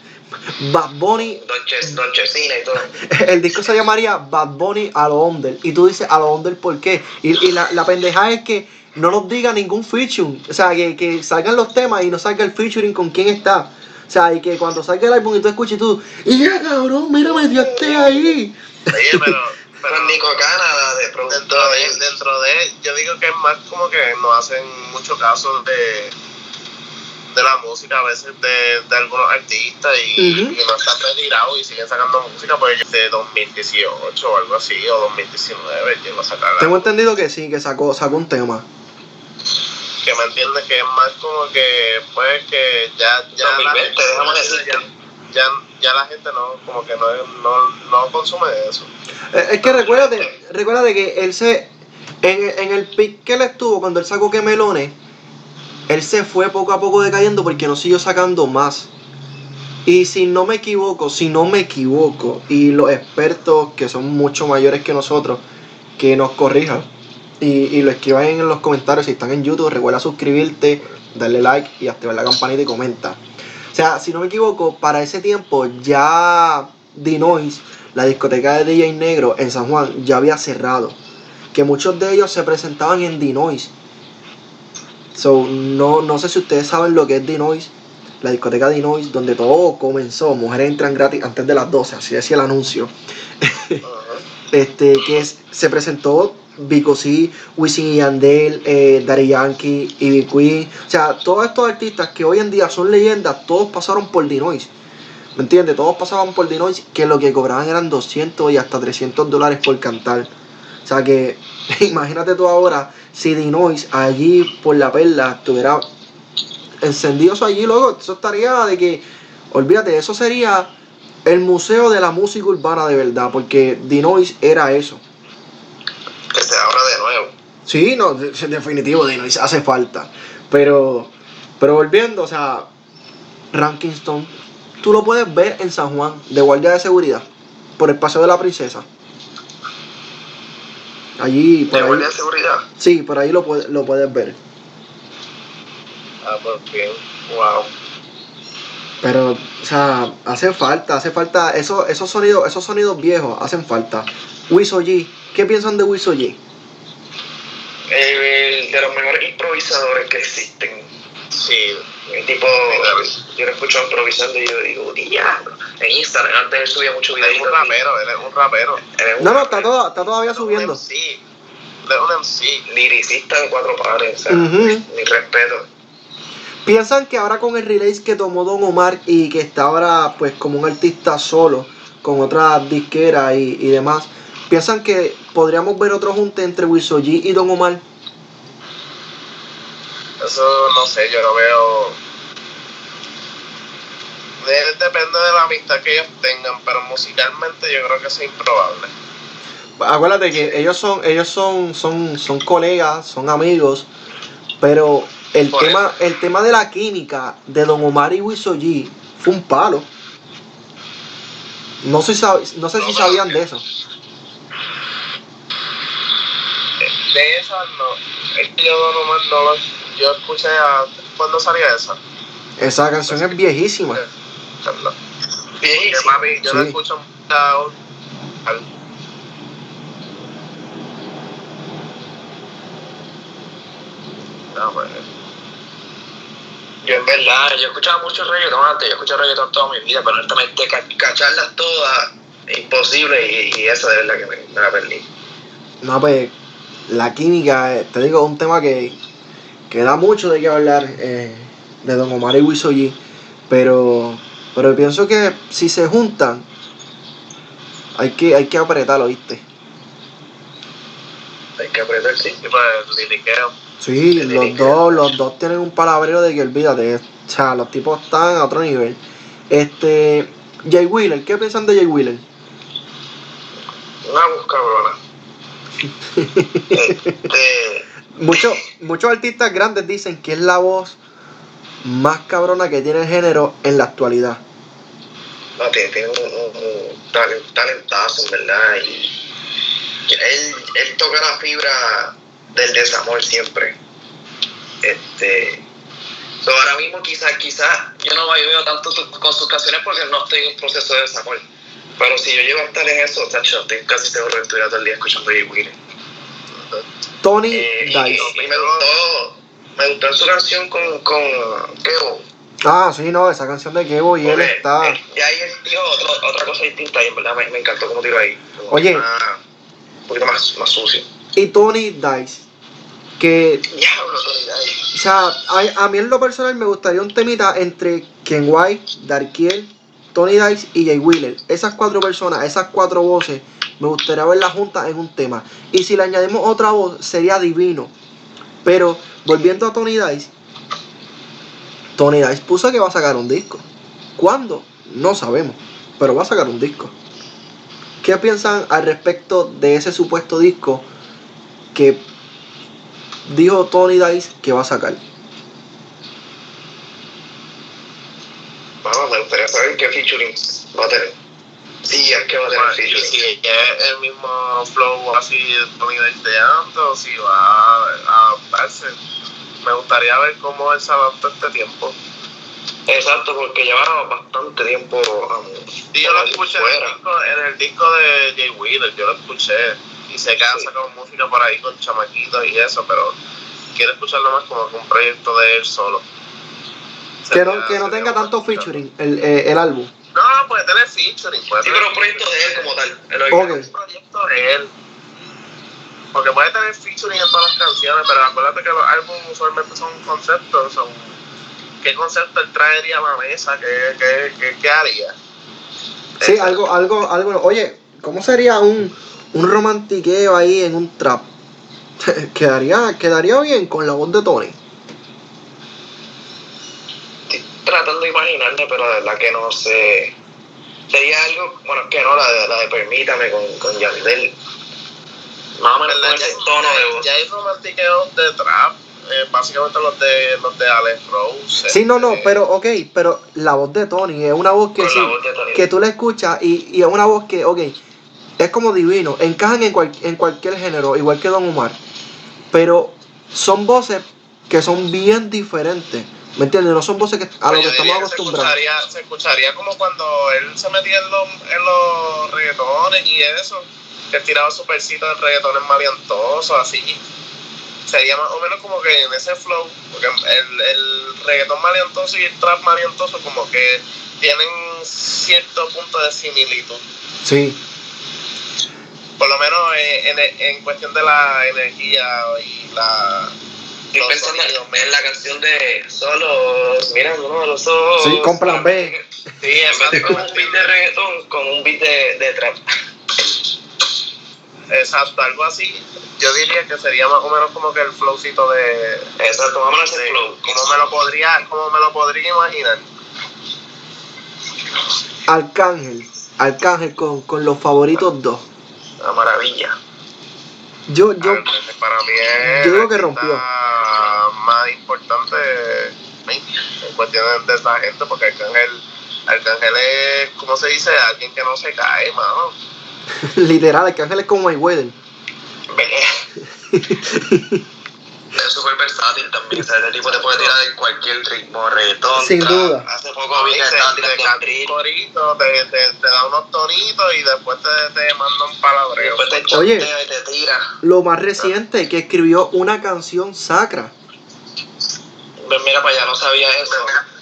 Bad Bunny Don, Ches, Don Chesina y todo. El disco se llamaría Bad Bunny a lo under. Y tú dices a lo under por qué. Y, y la, la pendejada es que no nos diga ningún featuring. O sea, que, que salgan los temas y no salga el featuring con quién está. O sea, y que cuando salga el álbum y tú escuches tú, y ya cabrón, mira, metiste ahí. Oye, pero, pero Nico Canadá de dentro de, dentro de, yo digo que es más como que no hacen mucho caso de, de la música a veces de, de algunos artistas y, no están retirados y siguen sacando música pues de 2018 o algo así o 2019 llegó a sacar Tengo entendido que sí, que sacó, sacó un tema. que me entiendes que es más como que pues que ya ya la 2020, gente, dejamos de decir. ya, ya, ya la gente no como que no, no, no consume eso Eh, Es que recuérdate, recuérdate que él se. En, en el pick que él estuvo, cuando él sacó que melones, él se fue poco a poco decayendo porque no siguió sacando más. Y si no me equivoco, si no me equivoco, y los expertos que son mucho mayores que nosotros, que nos corrijan y, lo escriban en los comentarios si están en YouTube, recuerda suscribirte, darle like y activar la campanita y comenta. O sea, si no me equivoco, para ese tiempo ya Dinois, la discoteca de DJ Negro en San Juan, ya había cerrado. Que muchos de ellos se presentaban en Dinois. So, no, no sé si ustedes saben lo que es Dinois, la discoteca Dinois, donde todo comenzó. Mujeres entran gratis antes de las 12, así decía el anuncio. este, que se presentó Vico C, Wisin y Yandel, eh, Yankee, Ivy Queen. O sea, todos estos artistas que hoy en día son leyendas, todos pasaron por Dinois. ¿Me entiendes? Todos pasaban por Dinois que lo que cobraban eran 200 y hasta 300 dólares por cantar. O sea que, imagínate tú ahora, si Dinois allí por la perla estuviera encendido eso allí, luego eso estaría de que, olvídate, eso sería el museo de la música urbana de verdad, porque Dinois era eso. Que se abra de nuevo. Sí, no, de- definitivo, Dinois hace falta. Pero, pero volviendo, o sea, Rankinston, tú lo puedes ver en San Juan, de guardia de seguridad, por el Paseo de la Princesa. Allí, por De ahí, guardia de seguridad. sí, por ahí lo, lo puedes ver. ah pues bien wow Pero, o sea, hace falta, hace falta, eso, esos sonidos, esos sonidos viejos hacen falta. Wiso G, ¿qué piensan de Wiso G? El de los mejores improvisadores que existen. sí Un tipo, yo lo escucho improvisando y yo digo, diablo. En Instagram, antes él subía muchos él es un rapero él es un rapero No, no, está, todo, está todavía subiendo. es un MC Liricista de cuatro pares, o sea, Ujú. mi respeto. ¿Piensan que ahora con el release que tomó Don Omar y que está ahora pues como un artista solo, con otra disquera y, y demás, ¿piensan que podríamos ver otro junte entre Wiso G y Don Omar? Eso no sé, yo lo veo. De- depende de la amistad que ellos tengan, pero musicalmente yo creo que eso es improbable. Acuérdate que ellos son, ellos son, son, son colegas, son amigos, pero el Por tema, el tema de la química de Don Omar y Wiso G fue un palo. No sé, no sé No, si sabían de eso. De esa no. Es que yo no, nomás no lo. Yo escuché a. ¿Cuándo salía esa? Esa canción es viejísima. No. Que, papi, yo la escucho. No, pues. Yo en verdad, yo escuchaba mucho reggaetón antes, yo escuché reggaetón toda mi vida, pero honestamente ca- cacharlas todas es imposible y, y eso de verdad que me, me la perdí. No, pues la química, eh, te digo, es un tema que, que da mucho de qué hablar eh, de Don Omar y Wiso G. Pero, pero pienso que si se juntan, hay que, hay que apretarlo, ¿viste? Hay que apretar, sí. Liriqueo. Sí, El los dos, los dos tienen un palabrero de que olvídate. O sea, los tipos están a otro nivel. Este, Jay Wheeler, ¿qué piensan de Jay Wheeler? Una cabrona. este, Muchos, muchos artistas grandes dicen que es la voz más cabrona que tiene el género en la actualidad. no, tiene, tiene un, un- un talen- talentazo, en verdad. Y él, él toca la fibra del desamor siempre. Este. so, ahora mismo quizás quizás yo no veo tanto con sus canciones porque no estoy en un proceso de desamor. Pero si yo llego a estar en eso, tacho, estoy casi seguro que todo el día escuchando Jay Wheeler. Tony Eh, y, Dice. y me gustó, me gustó su canción con, con Kevo. Ah, sí, no, esa canción de Kevo y él está. eh, Y ahí él otra cosa distinta y en verdad me, me encantó cómo tiró ahí. Como Oye. un poquito más, más sucio. Y Tony Dice. Que, Diablo, Tony Dice. o sea, a, a mí en lo personal me gustaría un temita entre Ken White, Darkiel, Tony Dice y Jay Wheeler. Esas cuatro personas, esas cuatro voces, me gustaría verlas juntas en un tema. Y si le añadimos otra voz, sería divino. Pero volviendo a Tony Dice, Tony Dice puso que va a sacar un disco. ¿Cuándo? No sabemos, pero va a sacar un disco. ¿Qué piensan al respecto de ese supuesto disco que dijo Tony Dice que va a sacar? Bueno, me gustaría saber qué featuring va a tener. Sí, es que va a tener Bueno, y featuring. si es el mismo flow así de antes o si va a, a adaptarse. Me gustaría ver cómo él se adapta a este tiempo. Exacto, porque lleva bastante tiempo um, Y yo lo escuché en el, disco, en el disco de Jay Wheeler, yo lo escuché. Y sé que han Sí. sacado música por ahí con chamaquitos y eso, pero quiero escucharlo más como que un proyecto de él solo. Que no, que no tenga tanto featuring el, eh, el álbum. Puede tener featuring. Puede Sí, tener pero un proyecto de él como tal. el Ok. original. un proyecto de él. Porque puede tener featuring en todas las canciones, pero acuérdate que los álbumes usualmente son conceptos. Son, ¿Qué concepto él traería a la mesa? ¿Qué, qué, qué, qué haría? Sí, algo, algo, algo. Oye, ¿cómo sería un, un romantiqueo ahí en un trap? quedaría, quedaría bien con la voz de Tony. Estoy tratando de imaginarme, pero de verdad que no sé. Sería algo, bueno, es que no, la de, la de Permítame con, con Yandel. Más o menos con ¿Verdad? ese Ya- tono de voz. Ya hay romantiqueos de trap, eh, básicamente los de los de Alex Rose. Sí, no, no, este, pero ok, pero la voz de Tony es una voz que sí, voz que tú la escuchas y, y es una voz que, ok, es como divino, encajan en, cual- en cualquier género, igual que Don Omar, pero son voces que son bien diferentes, ¿me entiendes? No son voces que, a lo Pues que estamos acostumbrados. Se escucharía, se escucharía como cuando él se metía en los, en los reggaetones y eso, que tiraba su versito de reggaetones malientosos, así. Sería más o menos como que en ese flow, porque el, el reggaetón malientoso y el trap malientoso como que tienen cierto punto de similitud. Sí, Por lo menos eh, en, en cuestión de la energía y la... Estoy los pensando sonidos, en la canción de Solos, mirándonos a los ojos. Sí, con plan B. Sí, En vez de con un beat de reggaetón, con un beat de, de trap. Exacto, algo así. Yo diría que sería más o menos como que el flowcito de, Exacto, vamos a hacer de flow. cómo me lo podría, cómo me lo podría imaginar. Arcángel, Arcángel con, con los favoritos dos. Una maravilla. Yo, yo, para mí es yo digo que rompió. más importante en cuestiones de esta gente, porque Arcángel, Arcángel es, ¿cómo se dice? Alguien que no se cae, mano. literal, Arcángel es como Mayweather. Es súper versátil también. O sea, ese tipo te puede tirar en cualquier ritmo, reggaetón. Sin duda. Hace poco vi que Te, corito, te, te, te da unos tonitos y después te, te manda un palabreo. Después te Oye. y te tira. Lo más reciente, que escribió una canción sacra. Pues mira para allá, no sabía eso.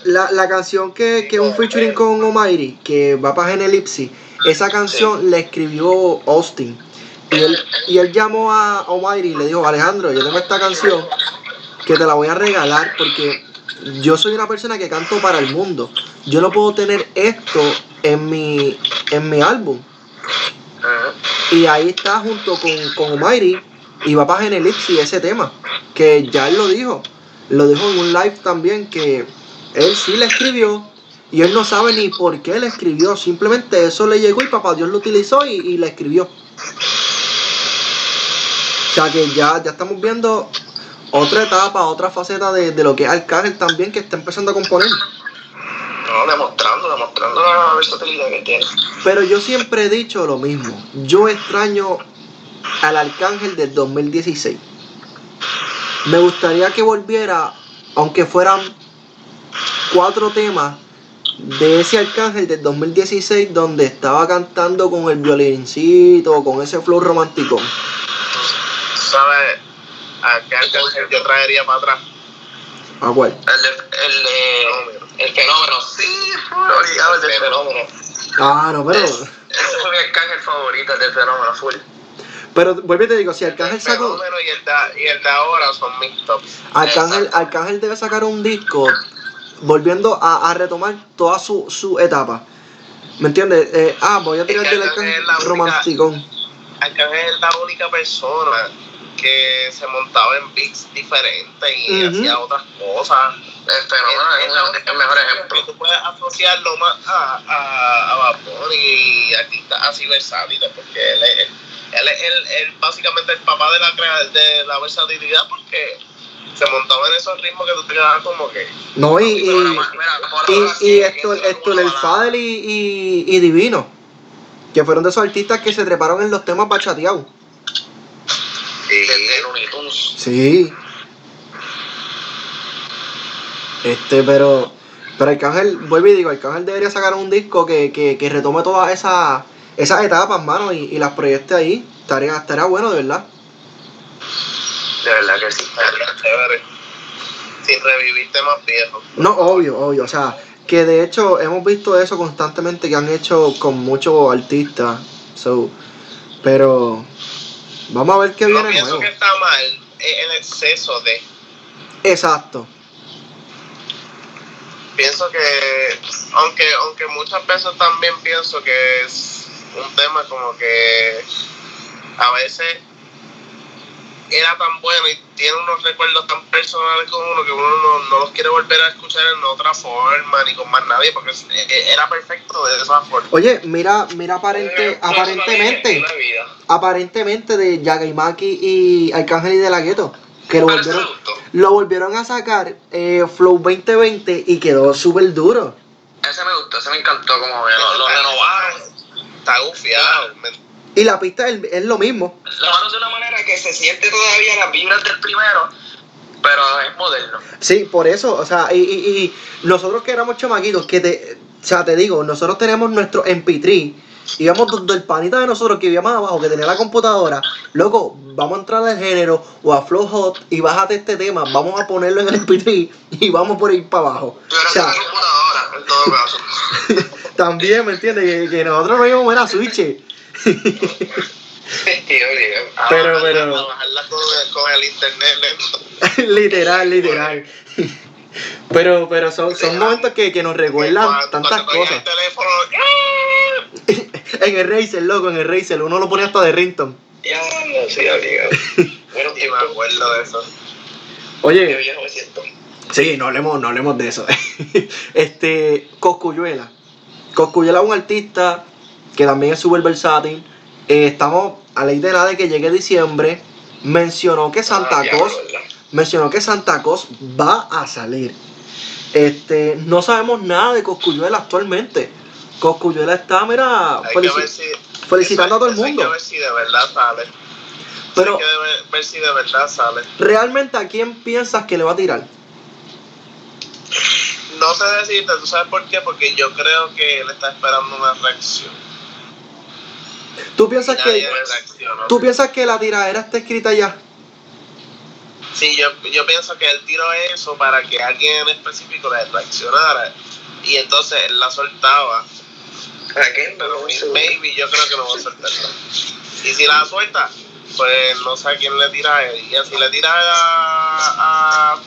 La, la canción que, que es un featuring con Almighty, que va para Genelipsi, esa canción la escribió Austin. Y él, y él llamó a Almighty y le dijo, Alejandro, yo tengo esta canción que te la voy a regalar porque yo soy una persona que canto para el mundo. Yo no puedo tener esto en mi, en mi álbum. Y ahí está junto con, con Almighty y va para Genelipsi ese tema, que ya él lo dijo. Lo dijo en un live también que él sí le escribió y él no sabe ni por qué le escribió. Simplemente eso le llegó y papá Dios lo utilizó y, y le escribió. O sea que ya, ya estamos viendo otra etapa, otra faceta de, de lo que es Arcángel también que está empezando a componer. No, demostrando, demostrando la versatilidad que tiene. Pero yo siempre he dicho lo mismo. Yo extraño al Arcángel del 2016. Me gustaría que volviera, aunque fueran cuatro temas de ese Arcángel del 2016 donde estaba cantando con el violincito, con ese flow romántico. ¿Sabes? ¿A qué Arcángel yo traería para atrás? ¿A cuál? El, de- el, de- el fenómeno, sí, obligado, el del fenómeno. Ah, no, pero. Ese fue mi arcángel favorito, el del fenómeno, full. Pero vuelve y te digo, si Arcángel el sacó. fenómeno y el, de, y el de ahora son mis tops. Arcángel, debe sacar un disco volviendo a, a retomar toda su, su etapa. ¿Me entiendes? Eh, ah, voy a tirar Es que del Arcángel es romanticón. Arcángel es la única persona que se montaba en beats diferentes y hacía otras cosas. El fenómeno es el- el mejor ejemplo. Tú puedes asociarlo más a, a, a Bunny y artistas así versátiles, porque él es, él es el, el- básicamente el papá de la, de la versatilidad, porque se montaba en esos ritmos que tú te quedabas como que. No, y, y, mira, y, Héctor uno El Fadel y, y, y Divino, que fueron de esos artistas que se treparon en los temas bachateados. Looney Tunes. Sí. Este, pero. Pero Arcángel, vuelvo y digo, Arcángel debería sacar un disco que, que, que retome todas esas esas etapas, mano, y, y las proyecte ahí. Estaría, estaría bueno, de verdad. De verdad que sí. Estaría chévere. Sin revivir temas viejos. No, obvio, obvio. O sea, que de hecho hemos visto eso constantemente que han hecho con muchos artistas. So, pero vamos a ver qué Yo viene pienso nuevo. que está mal eh, el exceso de. Exacto. pienso que aunque aunque muchas veces también pienso que es un tema como que a veces era tan bueno y tiene unos recuerdos tan personales con uno que uno no, no los quiere volver a escuchar en otra forma ni con más nadie porque eh, era perfecto de esa forma Oye, mira, mira aparente, aparentemente, vida. Aparentemente de Yagaimaki y Arcángel y de la Gueto, que lo volvieron, lo volvieron a sacar eh, Flow 2020 y quedó súper duro. Ese me gustó, ese me encantó como que lo, lo renovaron. está gufiado ¿me Y la pista es, es lo mismo. Lo renovaron de una manera que se siente todavía las vibras del primero, pero es moderno. Sí, por eso, o sea, y, y, y nosotros que éramos chamaquitos, que te, o sea, te digo, nosotros tenemos nuestro MP3, íbamos donde el panita de nosotros que vivía más abajo, que tenía la computadora, loco, vamos a entrar al género o a Flow Hot y bájate este tema, vamos a ponerlo en el MP3 y vamos por ir para abajo. Era O sea, computadora, en todo caso. también, ¿me entiendes? Que, que nosotros no íbamos a Switch. Obligado. A Pero, bajarla- pero- con, el- internet lento literal, literal. Pero, pero son, son momentos que, que nos recuerdan Cuando- tantas cuando cosas. el teléfono ¡ah! En el Razer, loco, en el Razer, uno lo ponía hasta de Rington. Ya, no, sí, obligado. Bueno, y me acuerdo de eso Qué Oye, viejo me siento. sí, no hablemos, no hablemos de eso. este, Coscuyuela. Coscuyuela es un artista que también es súper versátil. Eh, estamos a de nada de que llegue diciembre. Mencionó que Santa Ah, diablo, Claus ¿verdad? Mencionó que Santa Claus va a salir. Este, no sabemos nada de Coscuyuela actualmente. Coscuyuela está, mira, felici- si felicitando a todo el eso hay mundo. que ver si de verdad sale Pero- hay que ver, ver si de verdad sale realmente a quién piensas que le va a tirar. no sé decirte tú sabes por qué porque yo creo que él está esperando una reacción ¿Tú piensas que, tú piensas que la tiradera está escrita ya? Sí, yo, yo pienso que él tiró eso para que alguien en específico le reaccionara y entonces él la soltaba. ¿A qué? Pero No, maybe yo creo que no va a soltarla. Y si la suelta, pues no sé a quién le tira a él. Y si le tira a, a,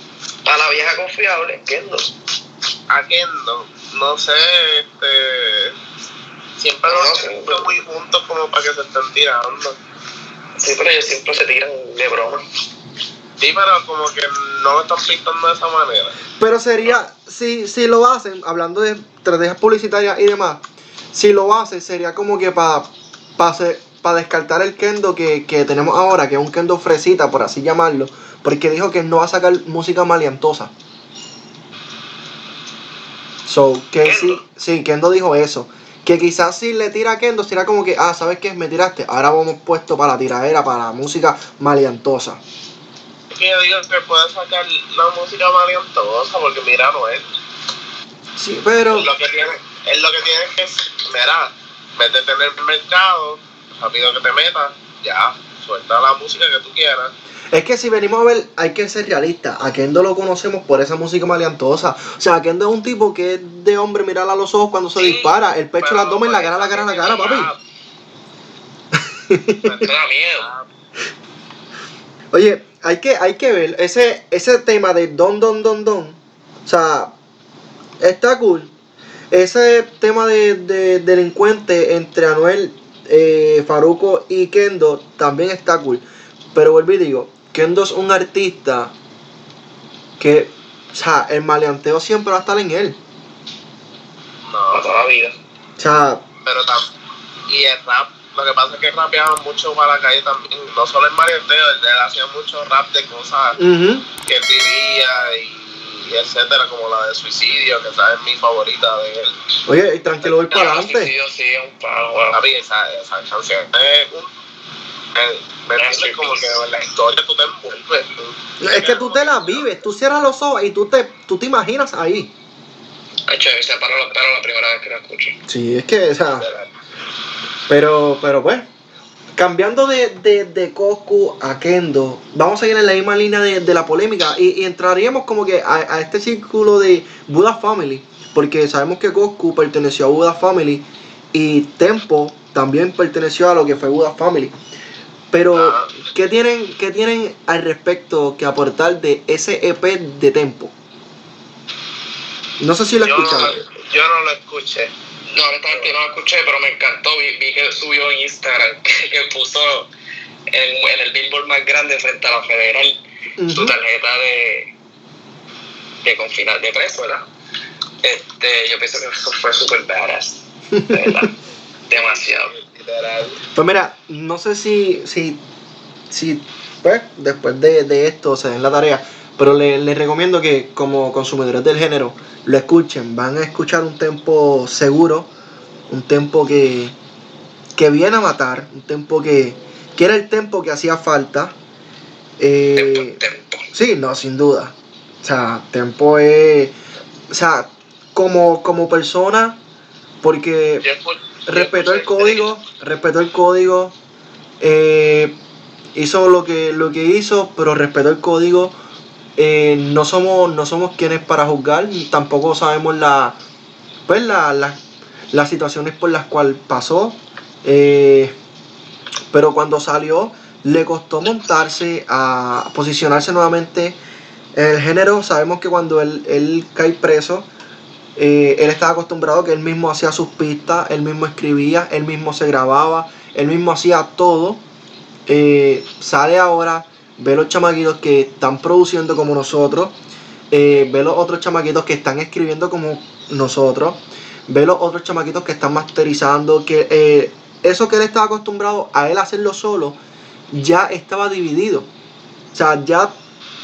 A la vieja confiable, Kendo. a Kendo, no sé, este. Siempre No, los muy juntos como para que se estén tirando. Sí, pero ellos siempre se tiran de broma. Sí, pero como que no lo están pintando de esa manera. Pero sería, si, si lo hacen, hablando de estrategias publicitarias y demás, si lo hacen sería como que para para descartar el kendo que, que tenemos ahora, que es un kendo fresita, por así llamarlo, porque dijo que no va a sacar música maleantosa. So, que sí, sí, Kendo dijo eso. Que quizás si le tira a Kendo, será como que, ah, ¿sabes qué? Me tiraste. Ahora vamos puesto para la tiradera, para la música maleantosa. Que yo digo que puede sacar la música maleantosa porque mira, no es. Sí, pero. Lo que tiene, es lo que tiene que es, mira, métete en el mercado, rápido que te metas, ya, suelta la música que tú quieras. Es que si venimos a ver, hay que ser realistas. A Kendo lo conocemos por esa música maleantosa. O sea, Kendo es un tipo que es de hombre mirar a los ojos cuando se Sí, dispara. El pecho, el abdomen, la cara, la cara, la cara, papi. Me da miedo. Oye, hay que, hay que ver ese, ese tema de don, don, don, don. O sea, está cool. Ese tema de, de delincuente entre Anuel, eh, Faruco y Kendo también está cool. Pero vuelvo y digo, Kendo es un artista que, o sea, el maleanteo siempre va a estar en él. No, toda la vida. O sea, pero tam- y el rap, lo que pasa es que rapeaba mucho para la calle también, no solo el marioteo, él, él hacía mucho rap de cosas que él vivía y, y etcétera, como la de suicidio, que esa es mi favorita de él. oye, y tranquilo, voy para adelante. sí, un palo, bueno. Esa, esa canción es un... ¿Me entiendes? Como que en la historia tú te envuelves. tú- Es que tú te la vives, tú cierras los ojos y tú te, tú te imaginas ahí. De hecho, se paró los pelos la primera vez que la escuché. Sí, es que, o sea, pero, pero pues, cambiando de, de, de Coscu a Kendo, vamos a seguir en la misma línea de, de la polémica y, y entraríamos como que a, a este círculo de Buddha Family, porque sabemos que Coscu perteneció a Buddha Family y Tempo también perteneció a lo que fue Buddha Family. Pero. ¿qué tienen, ¿qué tienen al respecto que aportar de ese EP de Tempo? No sé si lo no, escucharon. yo no lo escuché. No, honestamente no la escuché, pero me encantó. Vi, vi que subió en Instagram que, que puso en, en el billboard más grande frente a la federal su tarjeta de, de confinar, de preso, ¿verdad? Este, yo pienso que eso fue súper badass, de verdad. Demasiado. Literal. Pues mira, no sé si, si, si pues, después de, de esto se den la tarea, pero le- les recomiendo que como consumidores del género lo escuchen, van a escuchar un tempo seguro, un tempo que, que viene a matar, un tempo que, que era el tempo que hacía falta. Eh, Tempo, tempo. Sí, no, sin duda. O sea, Tempo es. O sea, como, como persona, porque respetó el código, respetó el código, eh, hizo lo que, lo que hizo, pero respetó el código. Eh, no somos, no somos quienes para juzgar, tampoco sabemos la, pues la, la- las situaciones por las cuales pasó. eh, pero cuando salió, le costó montarse a posicionarse nuevamente en el género. Sabemos que cuando él, él cae preso, eh, él estaba acostumbrado que él mismo hacía sus pistas, él mismo escribía, él mismo se grababa, él mismo hacía todo. Sale ahora, ve los chamaquitos que están produciendo como nosotros, eh, ve los otros chamaquitos que están escribiendo como nosotros, ve los otros chamaquitos que están masterizando, que eh, eso que él estaba acostumbrado a él hacerlo solo, ya estaba dividido. O sea, ya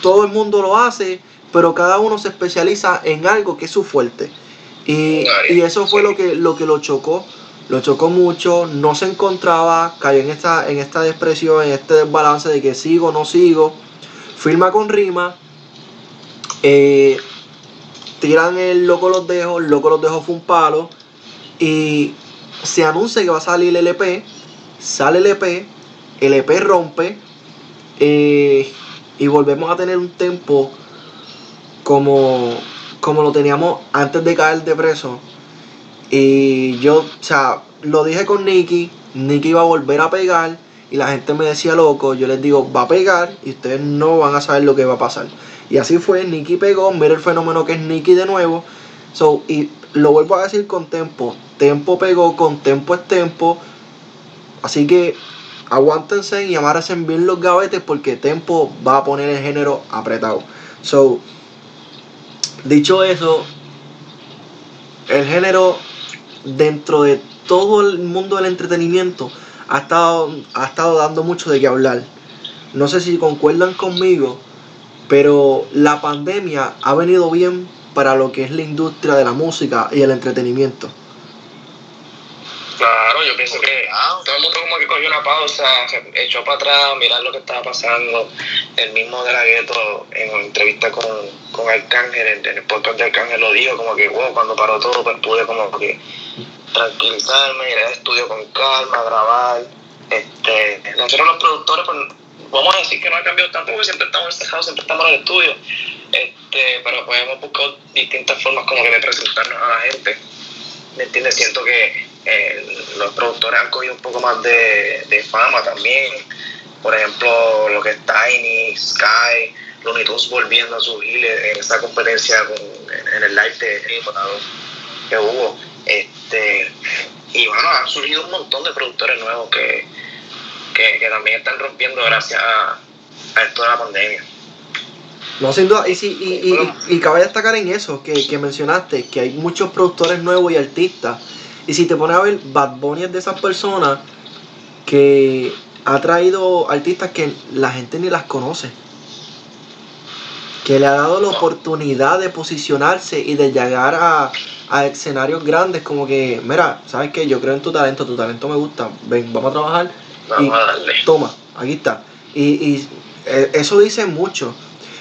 todo el mundo lo hace, pero cada uno se especializa en algo que es su fuerte. Y, y eso fue lo que, lo que lo chocó. Lo chocó mucho, no se encontraba, cayó en esta, en esta depresión, en este desbalance de que sigo, no sigo. Firma con rima. eh, tiran el loco los dejo, el loco los dejo fue un palo. Y se anuncia que va a salir el EP. Sale el EP, el EP rompe. eh, y volvemos a tener un tempo como, como lo teníamos antes de caer de preso. Y yo, o sea, lo dije con Nicky, Nicky iba a volver a pegar y la gente me decía loco, yo les digo, va a pegar y ustedes no van a saber lo que va a pasar. Y así fue, Nicky pegó, mira el fenómeno que es Nicky de nuevo. So, y lo vuelvo a decir con Tempo, Tempo pegó, con Tempo es Tempo. Así que aguántense y amárrense bien los gavetes porque Tempo va a poner el género apretado. So, dicho eso, el género dentro de todo el mundo del entretenimiento ha estado, ha estado dando mucho de qué hablar. No sé si concuerdan conmigo, pero la pandemia ha venido bien para lo que es la industria de la música y el entretenimiento. Claro, yo pienso que todo el mundo como que cogió una pausa, se echó para atrás, mirar lo que estaba pasando. El mismo de la gueto en entrevista con, con Arcángel, en el podcast de Arcángel lo dijo, como que wow, cuando paró todo, pues pude como que tranquilizarme, ir al estudio con calma, grabar. Este, nosotros los productores, pues vamos a decir que no ha cambiado tanto porque siempre estamos encerrados, siempre estamos en el estudio. Este, pero pues hemos buscado distintas formas como que de presentarnos a la gente. ¿Me entiendes? Siento que los productores han cogido un poco más de, de fama también. Por ejemplo, lo que es Tiny, Sky, Looney Tunes volviendo a subir en esa competencia con- en, en el live de que hubo. Este, y bueno, han surgido un montón de productores nuevos que, que, que también están rompiendo gracias a, a esto de la pandemia. No, sin duda, y, sí, y, y, y, cabe destacar en eso que, que, mencionaste, que hay muchos productores nuevos y artistas. Y si te pones a ver, Bad Bunny es de esas personas que ha traído artistas que la gente ni las conoce. Que le ha dado la oportunidad de posicionarse y de llegar a, a escenarios grandes como que, mira, ¿sabes qué? Yo creo en tu talento, tu talento me gusta, ven, vamos a trabajar. Vamos a darle. Toma, aquí está. Y, y eh, eso dice mucho.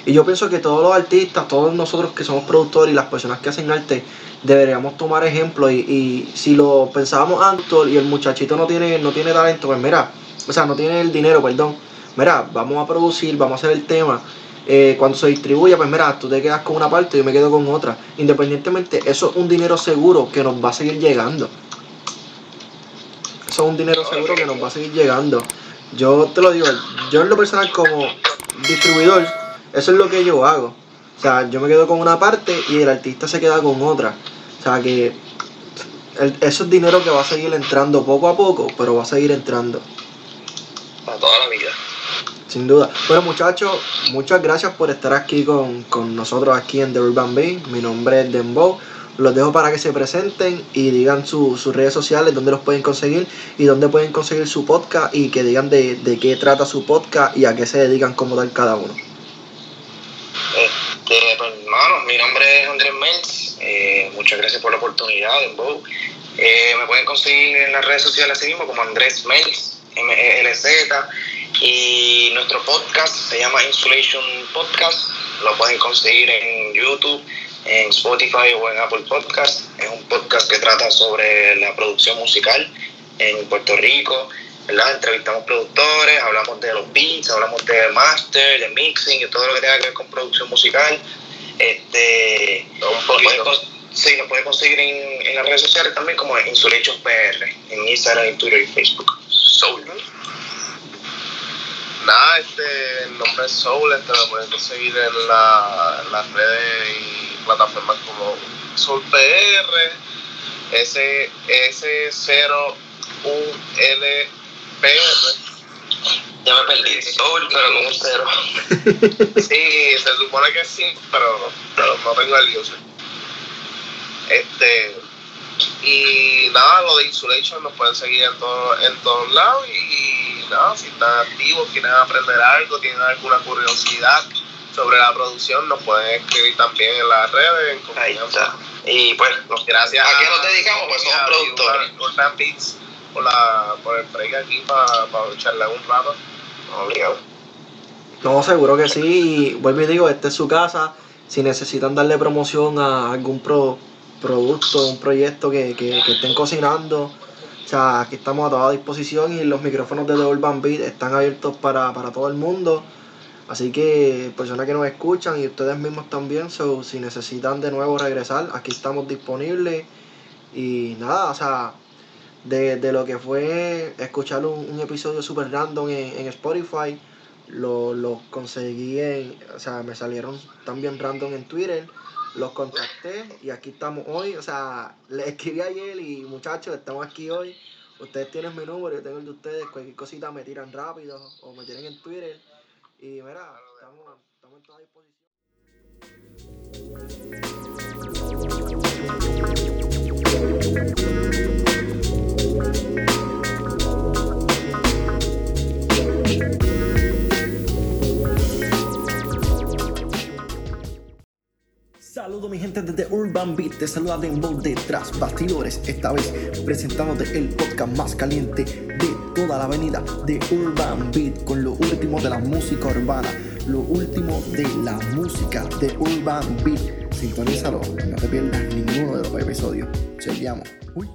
Y yo pienso que todos los artistas, todos nosotros que somos productores y las personas que hacen arte, deberíamos tomar ejemplo. Y, y si lo pensábamos antes y el muchachito no tiene, no tiene talento, pues mira, o sea, no tiene el dinero, perdón. Mira, vamos a producir, vamos a hacer el tema. Eh, cuando se distribuya, pues mira, tú te quedas con una parte y yo me quedo con otra. Independientemente, eso es un dinero seguro que nos va a seguir llegando. Eso es un dinero seguro que nos va a seguir llegando. Yo te lo digo, yo en lo personal como distribuidor, eso es lo que yo hago. O sea, yo me quedo con una parte y el artista se queda con otra. O sea que el, eso es dinero que va a seguir entrando poco a poco, pero va a seguir entrando. Para toda la vida. Sin duda. Bueno muchachos, muchas gracias por estar aquí con, con nosotros aquí en The Urban Bee. Mi nombre es Dembow. Los dejo para que se presenten y digan su, sus redes sociales, dónde los pueden conseguir y dónde pueden conseguir su podcast y que digan de, de qué trata su podcast y a qué se dedican como tal cada uno. Este, pues, mi nombre es Andrés Mels. Eh, muchas gracias por la oportunidad, Dembow. Eh, me pueden conseguir en las redes sociales así mismo como Andrés Mels, M-E-L-Z. Y nuestro podcast se llama Insulation Podcast. Lo pueden conseguir en YouTube, en Spotify o en Apple Podcast. Es un podcast que trata sobre la producción musical en Puerto Rico. ¿Verdad? Entrevistamos productores, hablamos de los beats, hablamos de master, de mixing y todo lo que tenga que ver con producción musical. Este, sí, nos puede conseguir en, en, las redes sociales también como Insulation PR, en Instagram, en Twitter y Facebook. Soul. Nada, este, el nombre es Soul, este lo pueden conseguir en, la, en las redes y plataformas como Soul PR, S, S0 U L PR. Ya me perdí, Soul, pero con un cero. sí, se supone que sí, pero, pero no tengo el user. Este, y nada, lo de Insulation nos pueden seguir en, todo, en todos lados y, y nada, si están activos, quieren aprender algo, tienen alguna curiosidad sobre la producción, nos pueden escribir también en las redes. En Ahí está. Y pues, gracias ¿a qué nos dedicamos? Pues somos productores. Urban Beats por, la, por el break aquí para pa charlar un rato. Obligado. No, seguro que sí. Y vuelvo y digo, esta es su casa. Si necesitan darle promoción a algún pro, producto, un proyecto que, que, que, estén cocinando. O sea, aquí estamos a toda disposición y los micrófonos de The Urban Beat están abiertos para, para todo el mundo. Así que personas que nos escuchan y ustedes mismos también, si necesitan de nuevo regresar, aquí estamos disponibles. Y nada, o sea, de, de lo que fue escuchar un, un episodio super random en, en Spotify, lo, lo, conseguí en, o sea, me salieron también random en Twitter los contacté y aquí estamos hoy. O sea, le escribí ayer y muchachos, estamos aquí hoy. Ustedes tienen mi número, yo tengo el de ustedes. Cualquier cosita me tiran rápido o me tienen en Twitter. Y mira, estamos, estamos en toda disposición. Saludos mi gente desde Urban Beat, te saluda Dembow detrás bastidores, esta vez presentándote el podcast más caliente de toda la avenida de Urban Beat con lo último de la música urbana, lo último de la música de Urban Beat. Sintonízalo, no te pierdas ninguno de los episodios. Uy.